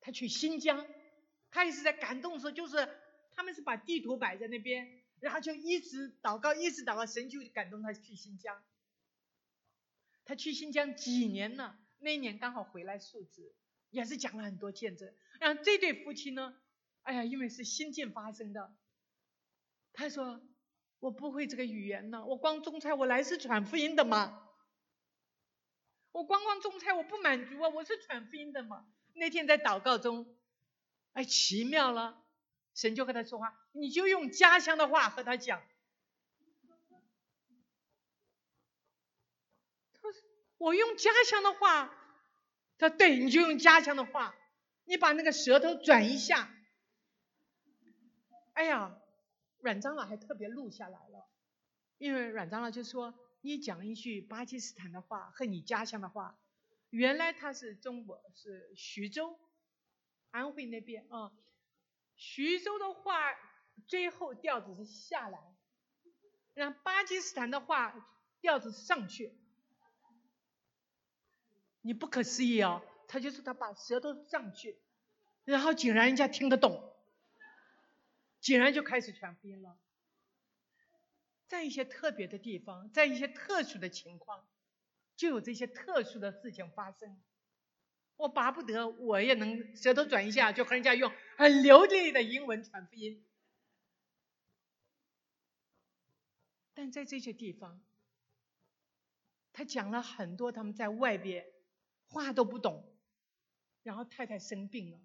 她去新疆，她也是在感动的时候，就是他们是把地图摆在那边，然后就一直祷告，一直祷告，神就感动她去新疆。她去新疆几年了，那一年刚好回来述职，也是讲了很多见证。然后这对夫妻呢，哎呀，因为是新建发生的，他说。我不会这个语言呢，我光种菜，我来是传福音的嘛。我光光种菜，我不满足啊，我是传福音的嘛。那天在祷告中，哎，奇妙了，神就和他说话，你就用家乡的话和他讲。他说我用家乡的话，他对，你就用家乡的话，你把那个舌头转一下。哎呀。阮长老还特别录下来了，因为阮长老就说：“你讲一句巴基斯坦的话和你家乡的话。”原来他是中国，是徐州、安徽那边啊。徐州的话最后调子是下来，然后巴基斯坦的话调子上去。你不可思议哦，他就是他把舌头上去，然后竟然人家听得懂。竟然就开始传福音了，在一些特别的地方，在一些特殊的情况，就有这些特殊的事情发生。我巴不得我也能舌头转一下，就和人家用很流利的英文传福音。但在这些地方，他讲了很多他们在外边话都不懂，然后太太生病了。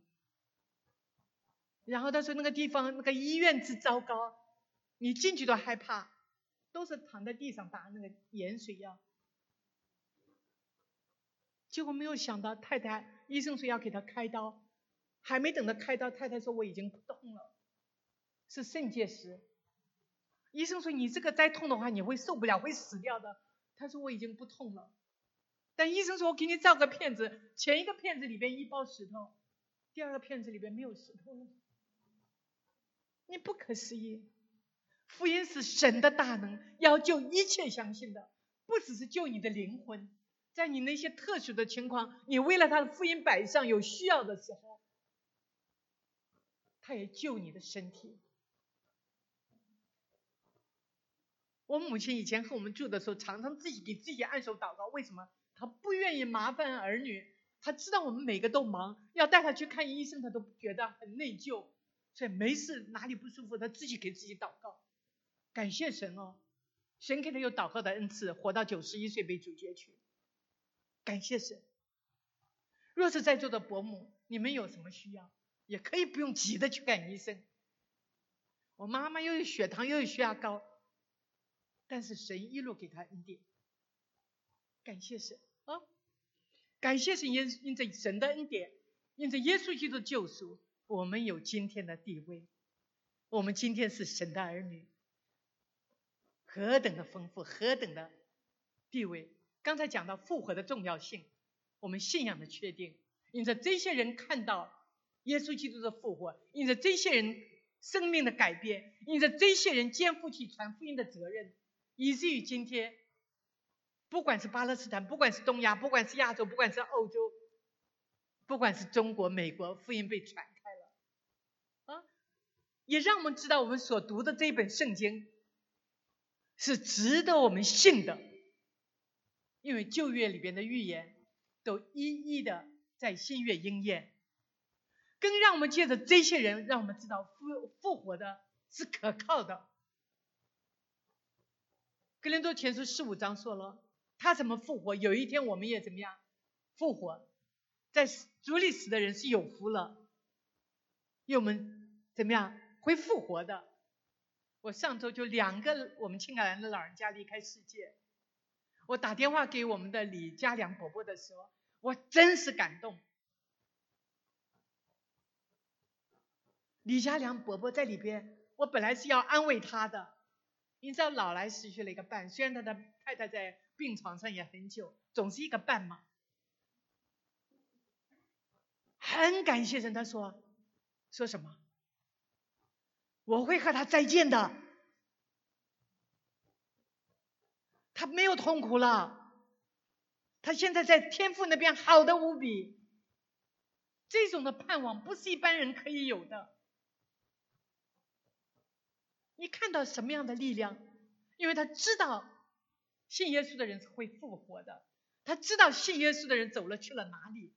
然后他说那个地方那个医院之糟糕，你进去都害怕，都是躺在地上打那个盐水药。结果没有想到太太医生说要给他开刀，还没等他开刀，太太说我已经不动了，是肾结石。医生说你这个再痛的话你会受不了会死掉的。他说我已经不痛了，但医生说我给你照个片子，前一个片子里边一包石头，第二个片子里边没有石头了。你不可思议，福音是神的大能，要救一切相信的，不只是救你的灵魂，在你那些特殊的情况，你为了他的福音摆上有需要的时候，他也救你的身体。我母亲以前和我们住的时候，常常自己给自己按手祷告，为什么？她不愿意麻烦儿女，她知道我们每个都忙，要带她去看医生，她都觉得很内疚。所以没事，哪里不舒服，他自己给自己祷告，感谢神哦，神给他有祷告的恩赐，活到九十一岁被主接去，感谢神。若是在座的伯母，你们有什么需要，也可以不用急着去看医生。我妈妈又有血糖又有血压高，但是神一路给她恩典，感谢神啊，感谢神因因着神的恩典，因着耶稣基督的救赎。我们有今天的地位，我们今天是神的儿女，何等的丰富，何等的地位！刚才讲到复活的重要性，我们信仰的确定，因着这些人看到耶稣基督的复活，因着这些人生命的改变，因着这些人肩负起传福音的责任，以至于今天，不管是巴勒斯坦，不管是东亚，不管是亚洲，不管是欧洲，不管是中国、美国，福音被传。也让我们知道，我们所读的这一本圣经是值得我们信的，因为旧约里边的预言都一一的在新约应验。更让我们借着这些人，让我们知道复复活的是可靠的。格林多前书十五章说了，他怎么复活？有一天我们也怎么样复活？在主里死的人是有福了，因为我们怎么样？会复活的。我上周就两个我们青海兰的老人家离开世界，我打电话给我们的李家良伯伯的时候，我真是感动。李家良伯伯在里边，我本来是要安慰他的，你知道老来失去了一个伴，虽然他的太太在病床上也很久，总是一个伴嘛。很感谢神，他说说什么？我会和他再见的，他没有痛苦了，他现在在天父那边好的无比。这种的盼望不是一般人可以有的。你看到什么样的力量？因为他知道信耶稣的人是会复活的，他知道信耶稣的人走了去了哪里，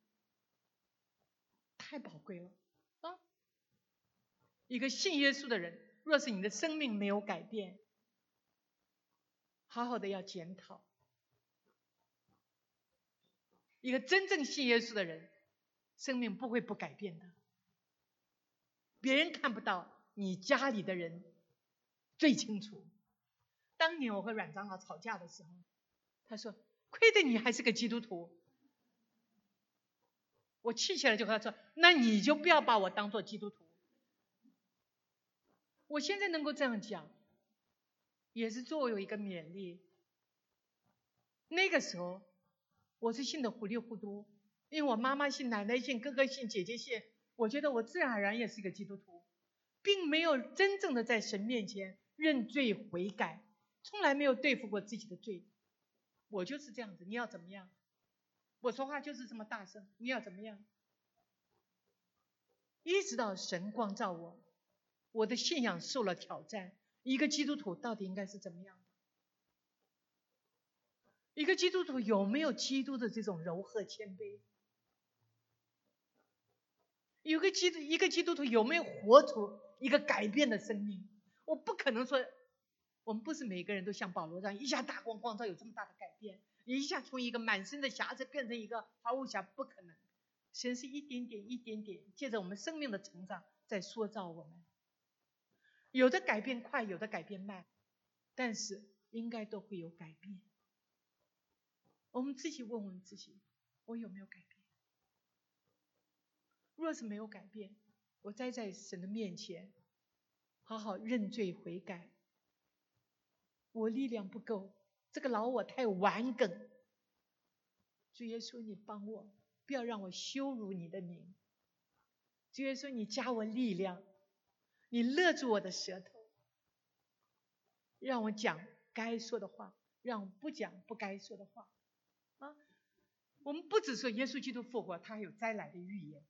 太宝贵了！一个信耶稣的人，若是你的生命没有改变，好好的要检讨。一个真正信耶稣的人，生命不会不改变的。别人看不到，你家里的人最清楚。当年我和阮长老吵架的时候，他说：“亏得你还是个基督徒。”我气起来就和他说：“那你就不要把我当做基督徒。”我现在能够这样讲，也是作为一个勉励。那个时候。我是信的糊里糊涂，因为我妈妈信，奶奶信，哥哥信，姐姐信，我觉得我自然而然也是一个基督徒，并没有真正的在神面前认罪悔改，从来没有对付过自己的罪。我就是这样子，你要怎么样？我说话就是这么大声，你要怎么样？一直到神光照我，我的信仰受了挑战，一个基督徒到底应该是怎么样？一个基督徒有没有基督的这种柔和谦卑？有个基督一个基督徒有没有活出一个改变的生命？我不可能说，我们不是每个人都像保罗这样一下大光光照有这么大的改变，一下从一个满身的瑕疵变成一个毫无瑕，不可能。神是一点点一点点借着我们生命的成长在塑造我们，有的改变快，有的改变慢，但是应该都会有改变。我们自己问问自己，我有没有改变？若是没有改变，我栽在神的面前，好好认罪悔改。我力量不够，这个老我太顽梗。主耶稣，你帮我，不要让我羞辱你的名。主耶稣，你加我力量，你勒住我的舌头，让我讲该说的话，让我不讲不该说的话。啊我们不只说耶稣基督复活，他还有灾来的预言。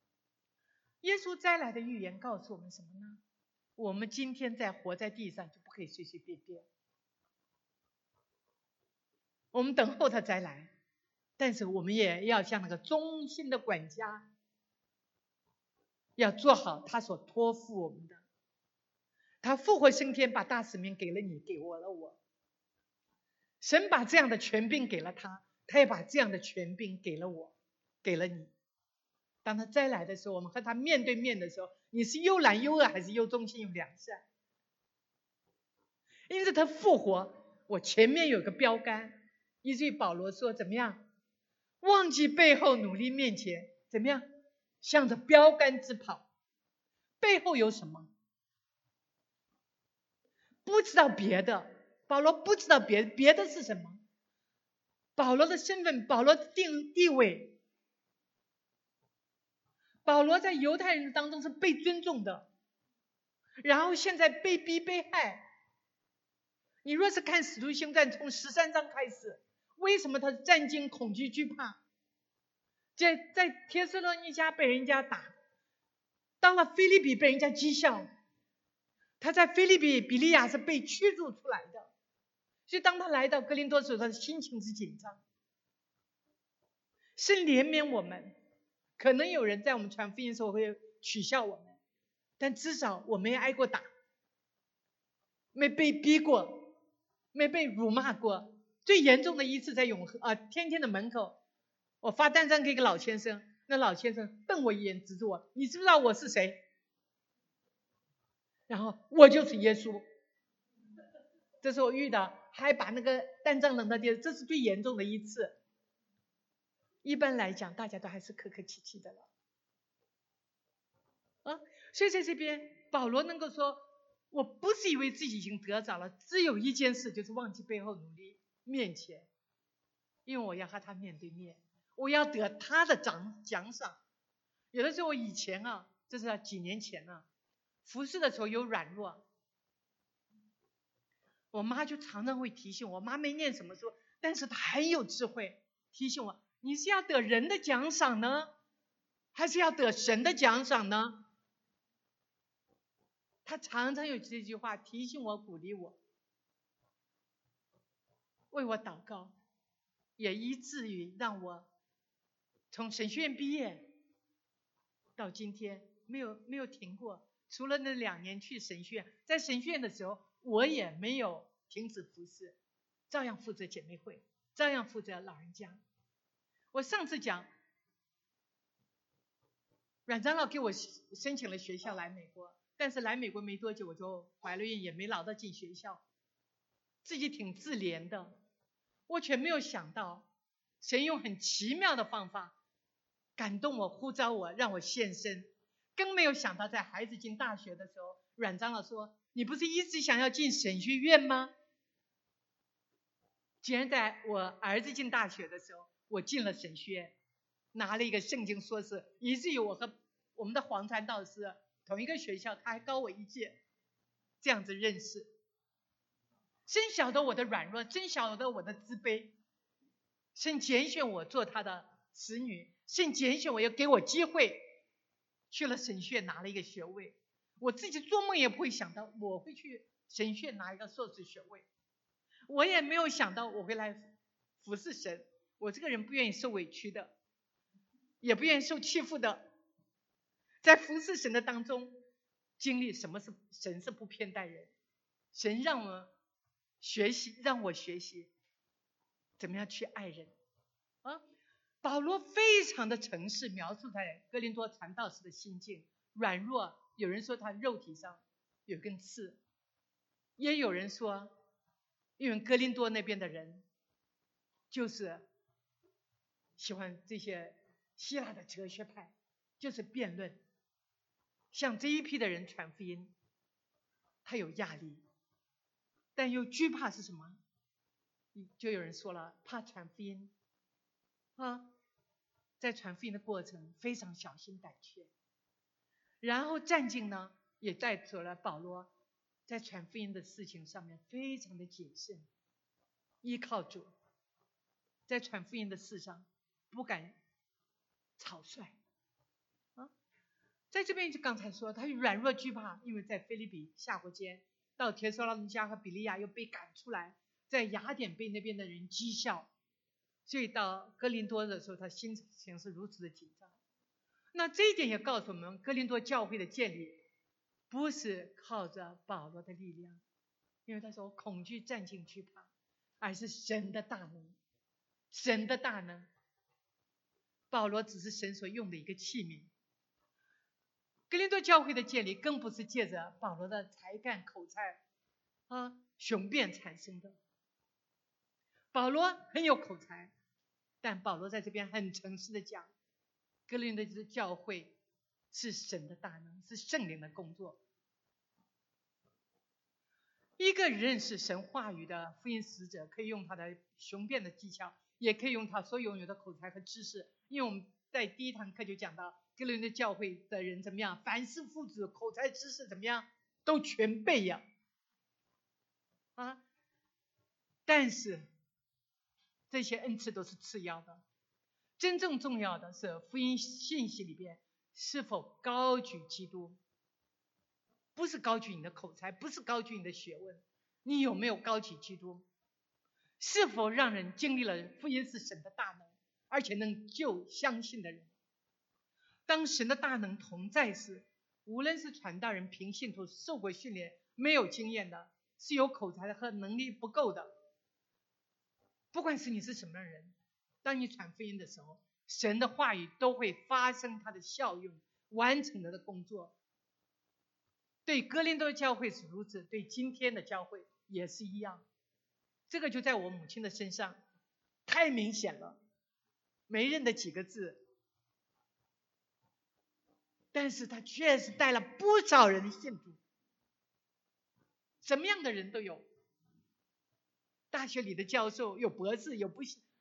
耶稣灾来的预言告诉我们什么呢？我们今天在活在地上，就不可以随随便便。我们等候他再来，但是我们也要像那个忠心的管家，要做好他所托付我们的。他复活升天，把大使命给了你，给我了我。神把这样的权柄给了他。他也把这样的权柄给了我，给了你。当他再来的时候，我们和他面对面的时候，你是又懒又饿，还是又忠心又良善？因此他复活，我前面有个标杆，以至于保罗说怎么样？忘记背后，努力面前，怎么样？向着标杆直跑。背后有什么？不知道别的，保罗不知道别别的是什么。保罗的身份，保罗的定地位，保罗在犹太人当中是被尊重的，然后现在被逼被害。你若是看《使徒行传》从十三章开始，为什么他战惊恐惧惧怕？在在帖斯罗尼迦被人家打，到了菲利比被人家讥笑，他在菲利比比利亚是被驱逐出来的。所以，当他来到格林多时候，他的心情是紧张。是怜悯我们，可能有人在我们传福音的时候会取笑我们，但至少我没挨过打，没被逼过，没被辱骂过。最严重的一次在永和啊，天天的门口，我发单张给一个老先生，那老先生瞪我一眼，指着我：“你知不知道我是谁？”然后我就是耶稣。这是我遇到。还把那个单张扔到地，这是最严重的一次。一般来讲，大家都还是客客气气的了。啊，所以在这边，保罗能够说，我不是以为自己已经得着了，只有一件事，就是忘记背后努力面前，因为我要和他面对面，我要得他的奖奖赏。有的时候，我以前啊，这是几年前了，服侍的时候有软弱。我妈就常常会提醒我，妈没念什么书，但是她很有智慧，提醒我你是要得人的奖赏呢，还是要得神的奖赏呢？他常常有这句话提醒我、鼓励我，为我祷告，也以至于让我从神学院毕业到今天没有没有停过。除了那两年去神学院，在神学院的时候，我也没有停止服侍，照样负责姐妹会，照样负责老人家。我上次讲，阮长老给我申请了学校来美国，但是来美国没多久我就怀了孕，也没捞到进学校，自己挺自怜的。我却没有想到，神用很奇妙的方法感动我，呼召我，让我献身。更没有想到，在孩子进大学的时候，阮长老说：“你不是一直想要进神学院吗？”竟然在我儿子进大学的时候，我进了神学院，拿了一个圣经硕士，以至于我和我们的黄传道师同一个学校，他还高我一届，这样子认识。真晓得我的软弱，真晓得我的自卑，甚拣选我做他的子女，甚拣选我要给我机会。去了神学拿了一个学位，我自己做梦也不会想到我会去神学拿一个硕士学位，我也没有想到我会来服侍神。我这个人不愿意受委屈的，也不愿意受欺负的，在服侍神的当中，经历什么是神是不偏待人，神让我学习，让我学习怎么样去爱人啊。保罗非常的诚实，描述在哥林多传道时的心境软弱。有人说他肉体上有根刺，也有人说，因为哥林多那边的人就是喜欢这些希腊的哲学派，就是辩论。像这一批的人传福音，他有压力，但又惧怕是什么？就有人说了，怕传福音。啊，在传福音的过程非常小心胆怯，然后战境呢也带走了保罗，在传福音的事情上面非常的谨慎，依靠主，在传福音的事上不敢草率，啊，在这边就刚才说他软弱惧怕，因为在菲律宾下过监，到铁索拉尼加和比利亚又被赶出来，在雅典被那边的人讥笑。所以到哥林多的时候，他心情是如此的紧张。那这一点也告诉我们，哥林多教会的建立不是靠着保罗的力量，因为他说恐惧战进惧怕，而是神的大能，神的大能。保罗只是神所用的一个器皿。哥林多教会的建立更不是借着保罗的才干口才啊雄辩产生的。保罗很有口才。但保罗在这边很诚实的讲，格林的教会是神的大能，是圣灵的工作。一个认识神话语的福音使者，可以用他的雄辩的技巧，也可以用他所拥有的口才和知识。因为我们在第一堂课就讲到，格林的教会的人怎么样，凡是父子，口才知识怎么样，都全备呀。啊，但是。这些恩赐都是次要的，真正重要的是福音信息里边是否高举基督，不是高举你的口才，不是高举你的学问，你有没有高举基督？是否让人经历了福音是神的大能，而且能救相信的人？当神的大能同在时，无论是传道人、平信徒、受过训练、没有经验的，是有口才的和能力不够的。不管是你是什么人，当你传福音的时候，神的话语都会发生它的效用，完成它的工作。对格林多教会是如此，对今天的教会也是一样。这个就在我母亲的身上太明显了，没认得几个字，但是他确实带了不少人信主，什么样的人都有。大学里的教授有博士，有不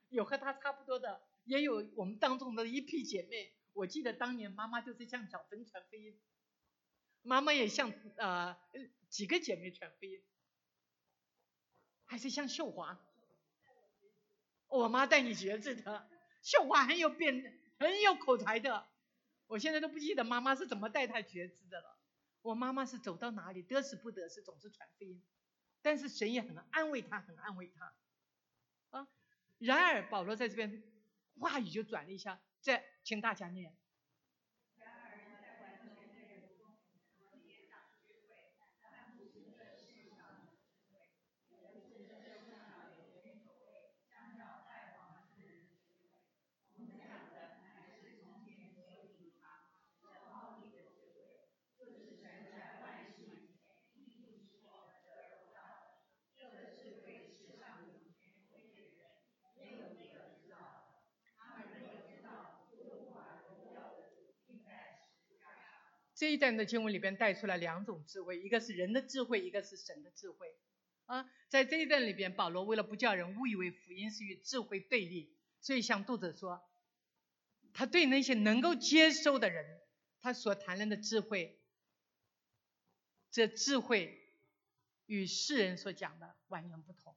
有和他差不多的，也有我们当中的一批姐妹。我记得当年妈妈就是向小芬传飞，妈妈也向呃几个姐妹传飞，还是向秀华，我妈带你学着的，秀华很有辩，很有口才的。我现在都不记得妈妈是怎么带她觉知的了。我妈妈是走到哪里得死不得死，总是传福音。但是神也很安慰他，很安慰他。啊，然而保罗在这边话语就转了一下，再请大家念。这一段的经文里边带出来两种智慧，一个是人的智慧，一个是神的智慧。啊，在这一段里边，保罗为了不叫人误以为福音是与智慧对立，所以向读者说，他对那些能够接受的人，他所谈论的智慧，这智慧与世人所讲的完全不同。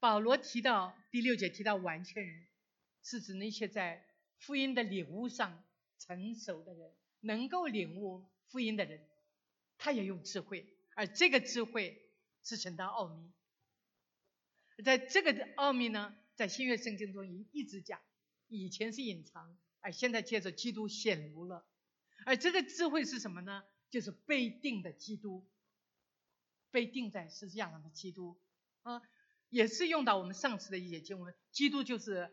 保罗提到第六节提到完全人，是指那些在福音的领悟上成熟的人。能够领悟福音的人，他也用智慧，而这个智慧是神的奥秘。在这个奥秘呢，在新约圣经中一一直讲，以前是隐藏，而现在借着基督显露了。而这个智慧是什么呢？就是被定的基督，被定在十字架上的基督啊，也是用到我们上次的一些经文，基督就是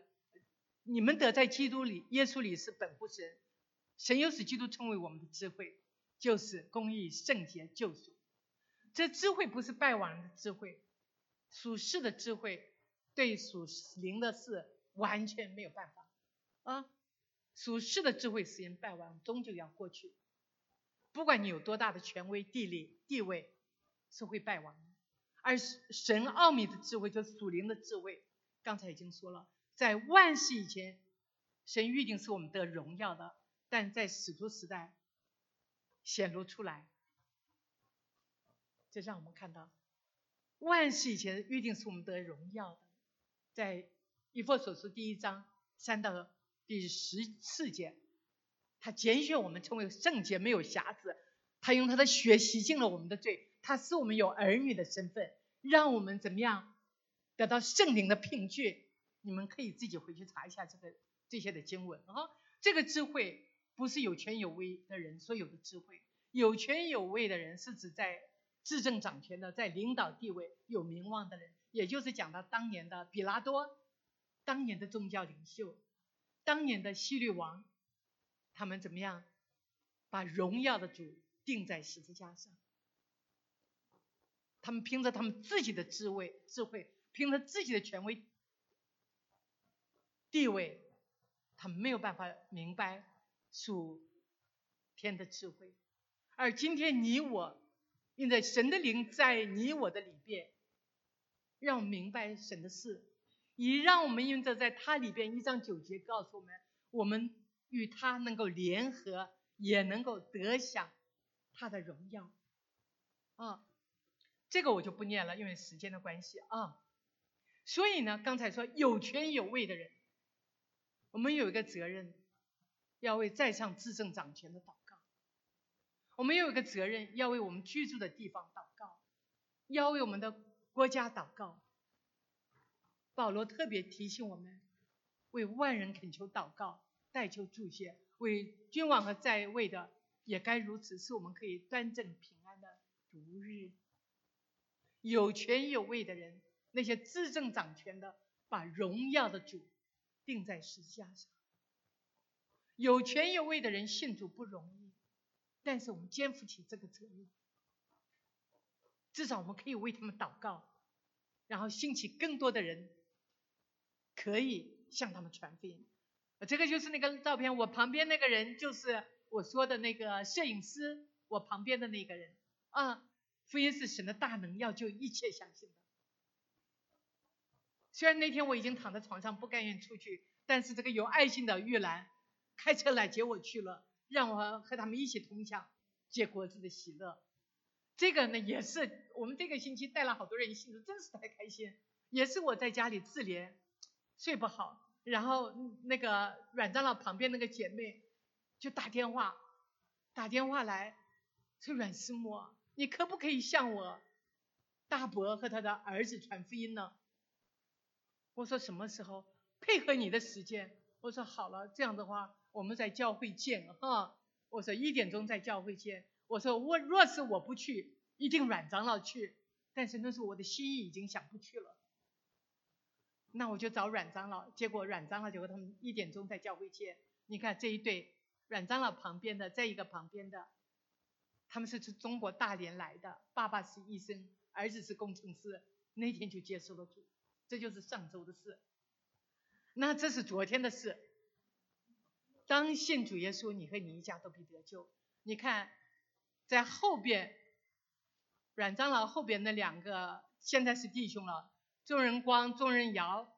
你们得在基督里，耶稣里是本乎神。神又使基督成为我们的智慧，就是公义、圣洁、救赎。这智慧不是败亡的智慧，属世的智慧对属灵的事完全没有办法啊！属世的智慧使人败亡，终究要过去。不管你有多大的权威、地理、地位，是会败亡的。而神奥秘的智慧，就是属灵的智慧。刚才已经说了，在万世以前，神预定是我们得荣耀的。但在使徒时代显露出来，这让我们看到万世以前预定是我们得荣耀的。在以弗所书第一章三到第十四节，他拣选我们成为圣洁，没有瑕疵。他用他的血洗净了我们的罪，他使我们有儿女的身份，让我们怎么样得到圣灵的凭据？你们可以自己回去查一下这个这些的经文啊，这个智慧。不是有权有位的人所有的智慧，有权有位的人是指在执政掌权的，在领导地位有名望的人，也就是讲到当年的比拉多，当年的宗教领袖，当年的希律王，他们怎么样把荣耀的主钉在十字架上？他们凭着他们自己的智慧，智慧，凭着自己的权威地位，他们没有办法明白。属天的智慧，而今天你我，因着神的灵在你我的里边，让我明白神的事，也让我们因着在他里边一章九节告诉我们，我们与他能够联合，也能够得享他的荣耀。啊，这个我就不念了，因为时间的关系啊。所以呢，刚才说有权有位的人，我们有一个责任。要为在上执政掌权的祷告，我们有一个责任，要为我们居住的地方祷告，要为我们的国家祷告。保罗特别提醒我们，为万人恳求祷告，代求助谢，为君王和在位的也该如此，使我们可以端正平安的度日。有权有位的人，那些执政掌权的，把荣耀的主钉在十字架上。有权有位的人信主不容易，但是我们肩负起这个责任，至少我们可以为他们祷告，然后兴起更多的人可以向他们传福音。这个就是那个照片，我旁边那个人就是我说的那个摄影师，我旁边的那个人啊。福音是神的大能，要救一切相信的。虽然那天我已经躺在床上不甘愿出去，但是这个有爱心的玉兰。开车来接我去了，让我和他们一起同享结果子的喜乐。这个呢，也是我们这个星期带了好多人信主，真是太开心。也是我在家里自怜，睡不好，然后那个阮长老旁边那个姐妹就打电话，打电话来，说阮师母，你可不可以向我大伯和他的儿子传福音呢？我说什么时候配合你的时间？我说好了，这样的话我们在教会见哈。我说一点钟在教会见。我说我若是我不去，一定阮长老去。但是那时候我的心意已经想不去了。那我就找阮长老，结果阮长老就和他们一点钟在教会见。你看这一对，阮长老旁边的，再一个旁边的，他们是从中国大连来的，爸爸是医生，儿子是工程师，那天就接受了主，这就是上周的事。那这是昨天的事。当信主耶稣，你和你一家都必得救。你看，在后边，阮长老后边那两个现在是弟兄了。众人光，众人摇，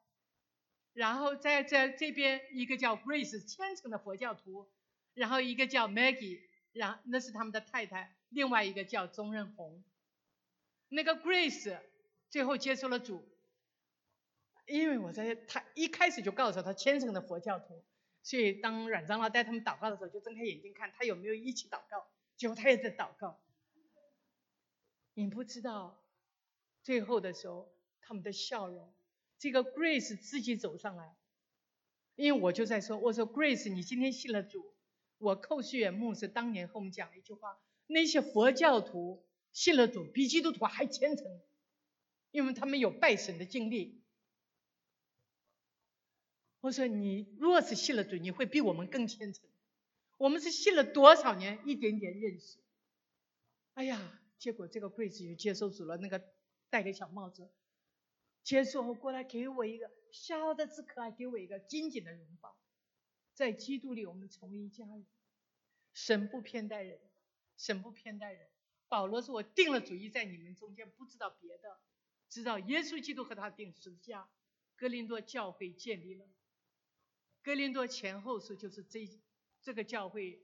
然后在在这边一个叫 Grace 虔诚的佛教徒，然后一个叫 Maggie，然那是他们的太太，另外一个叫钟仁红。那个 Grace 最后接受了主，因为我在他一开始就告诉他虔诚的佛教徒，所以当阮长老带他们祷告的时候，就睁开眼睛看他有没有一起祷告，结果他也在祷告。你不知道，最后的时候。他们的笑容，这个 Grace 自己走上来，因为我就在说，我说 Grace，你今天信了主，我寇旭远牧师当年和我们讲了一句话，那些佛教徒信了主比基督徒还虔诚，因为他们有拜神的经历。我说你若是信了主，你会比我们更虔诚。我们是信了多少年，一点点认识。哎呀，结果这个柜子又接受主了，那个戴个小帽子。接受后过来给我一个小的只可爱，给我一个紧紧的拥抱。在基督里，我们成为一家人。神不偏待人，神不偏待人。保罗说：“我定了主意，在你们中间，不知道别的，知道耶稣基督和他定十字架。”格林多教会建立了。哥林多前后书就是这这个教会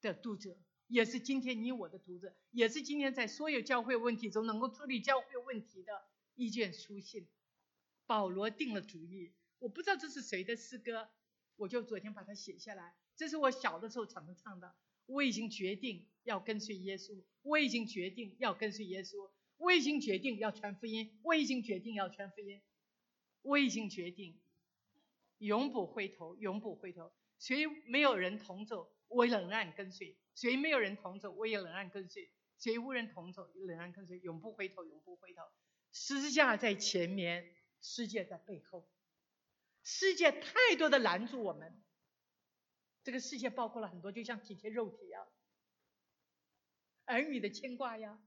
的读者，也是今天你我的读者，也是今天在所有教会问题中能够处理教会问题的。一卷书信，保罗定了主意。我不知道这是谁的诗歌，我就昨天把它写下来。这是我小的时候常常唱的。我已经决定要跟随耶稣，我已经决定要跟随耶稣，我已经决定要传福音，我已经决定要传福音，我已经决定永不回头，永不回头。谁没有人同走，我也仍然跟随；谁没有人同走，我也仍然跟随；谁无人同走，仍然跟随，永不回头，永不回头。十字架在前面，世界在背后。世界太多的拦住我们。这个世界包括了很多，就像体贴肉体呀，儿女的牵挂呀，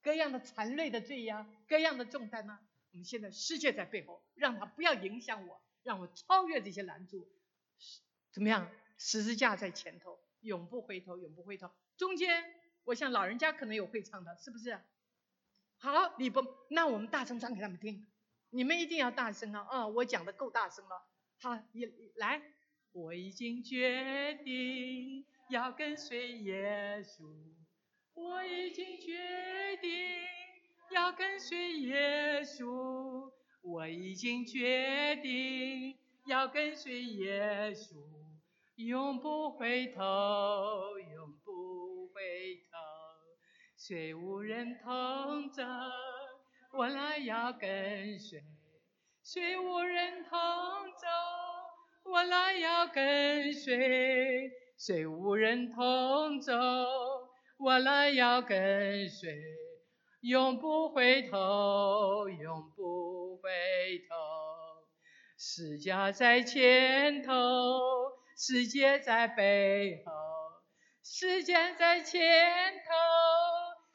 各样的残累的罪呀，各样的重担呐。我们现在世界在背后，让他不要影响我，让我超越这些拦阻。怎么样？十字架在前头，永不回头，永不回头。中间，我想老人家可能有会唱的，是不是？好，你不，那我们大声唱给他们听。你们一定要大声啊！啊，我讲的够大声了。好，你来，我已经决定要跟随耶稣。我已经决定要跟随耶稣。我已经决定要跟随耶稣，永不回头，永不回头。虽无人同走，我来要跟随；虽无人同走，我来要跟随；虽无人同走，我来要跟随。永不回头，永不回头。世界在前头，世界在背后，时间在前头。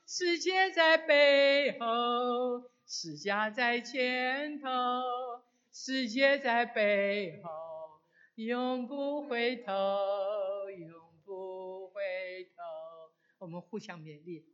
世界在背后，世界在前头，世界在背后，永不回头，永不回头。我们互相勉励。